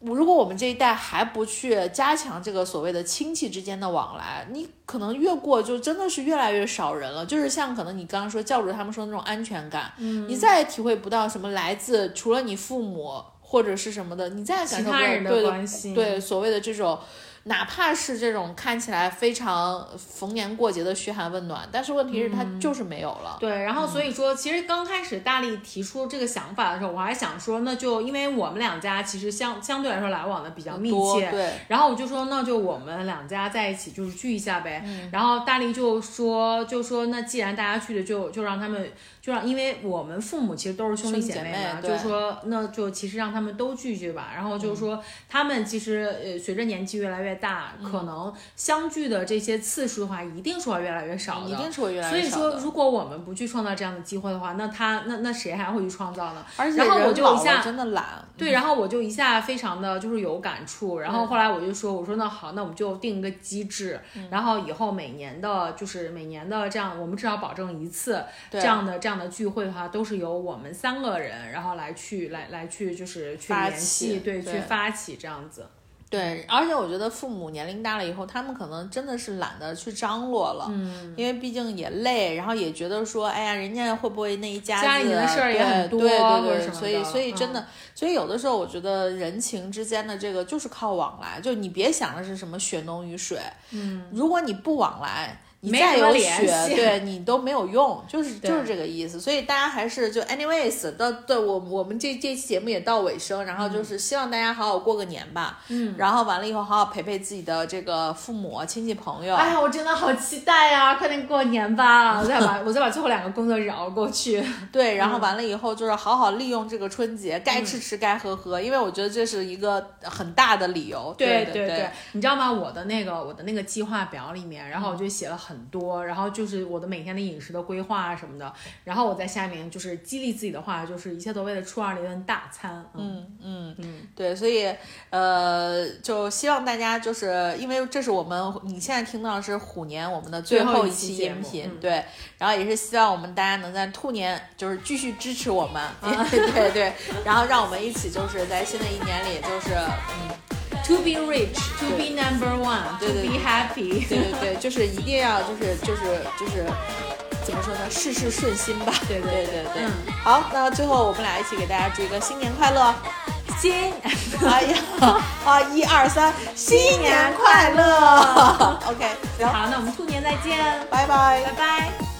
如果我们这一代还不去加强这个所谓的亲戚之间的往来，你可能越过就真的是越来越少人了。就是像可能你刚刚说教主他们说那种安全感，你再也体会不到什么来自除了你父母或者是什么的，你再也感受不到对对所谓的这种。哪怕是这种看起来非常逢年过节的嘘寒问暖，但是问题是它就是没有了。对，然后所以说，其实刚开始大力提出这个想法的时候，我还想说，那就因为我们两家其实相相对来说来往的比较密切，对。然后我就说，那就我们两家在一起就是聚一下呗。然后大力就说，就说那既然大家去的，就就让他们。就让，因为我们父母其实都是兄弟姐妹嘛，就是说，那就其实让他们都聚聚吧。然后就是说，他们其实呃，随着年纪越来越大，可能相聚的这些次数的话，一定是会越来越少的。一定是会越来越少。所以说，如果我们不去创造这样的机会的话，那他那那谁还会去创造呢？而且然后我就一下真的懒。对，然后我就一下非常的就是有感触。然后后来我就说，我说那好，那我们就定一个机制，然后以后每年的，就是每年的这样，我们至少保证一次这样的这样的聚会的话。都是由我们三个人，然后来去来来去，就是去联系，对，去发起这样子。对，而且我觉得父母年龄大了以后，他们可能真的是懒得去张罗了，嗯，因为毕竟也累，然后也觉得说，哎呀，人家会不会那一家家里的事儿也很多，对对对，所以所以真的，所以有的时候我觉得人情之间的这个就是靠往来，就你别想的是什么血浓于水，嗯，如果你不往来。你再有血，对你都没有用，就是就是这个意思。所以大家还是就 anyways，到对我我们这这期节目也到尾声，然后就是希望大家好好过个年吧。嗯，然后完了以后好好陪陪自己的这个父母亲戚朋友。哎呀，我真的好期待呀！快点过年吧，我再把 [laughs] 我再把最后两个工作日熬过去。对，然后完了以后就是好好利用这个春节，该吃吃，该喝喝，因为我觉得这是一个很大的理由。对对对，你知道吗？我的那个我的那个计划表里面，然后我就写了很。很多，然后就是我的每天的饮食的规划啊什么的，然后我在下面就是激励自己的话，就是一切都为了初二的一顿大餐。嗯嗯嗯，对，所以呃，就希望大家就是因为这是我们你现在听到的是虎年我们的最后一期音频，对，然后也是希望我们大家能在兔年就是继续支持我们，[laughs] 对对，然后让我们一起就是在新的一年里就是嗯。To be rich, to be number one, to be happy。对对 [laughs] 对，就是一定要就是就是就是怎么说呢？事事顺心吧。对对对对。嗯，好，那最后我们俩一起给大家祝一个新年快乐。新，哎呀，啊，一二三，新年快乐。[laughs] OK，好，那我们兔年再见，拜拜，拜拜。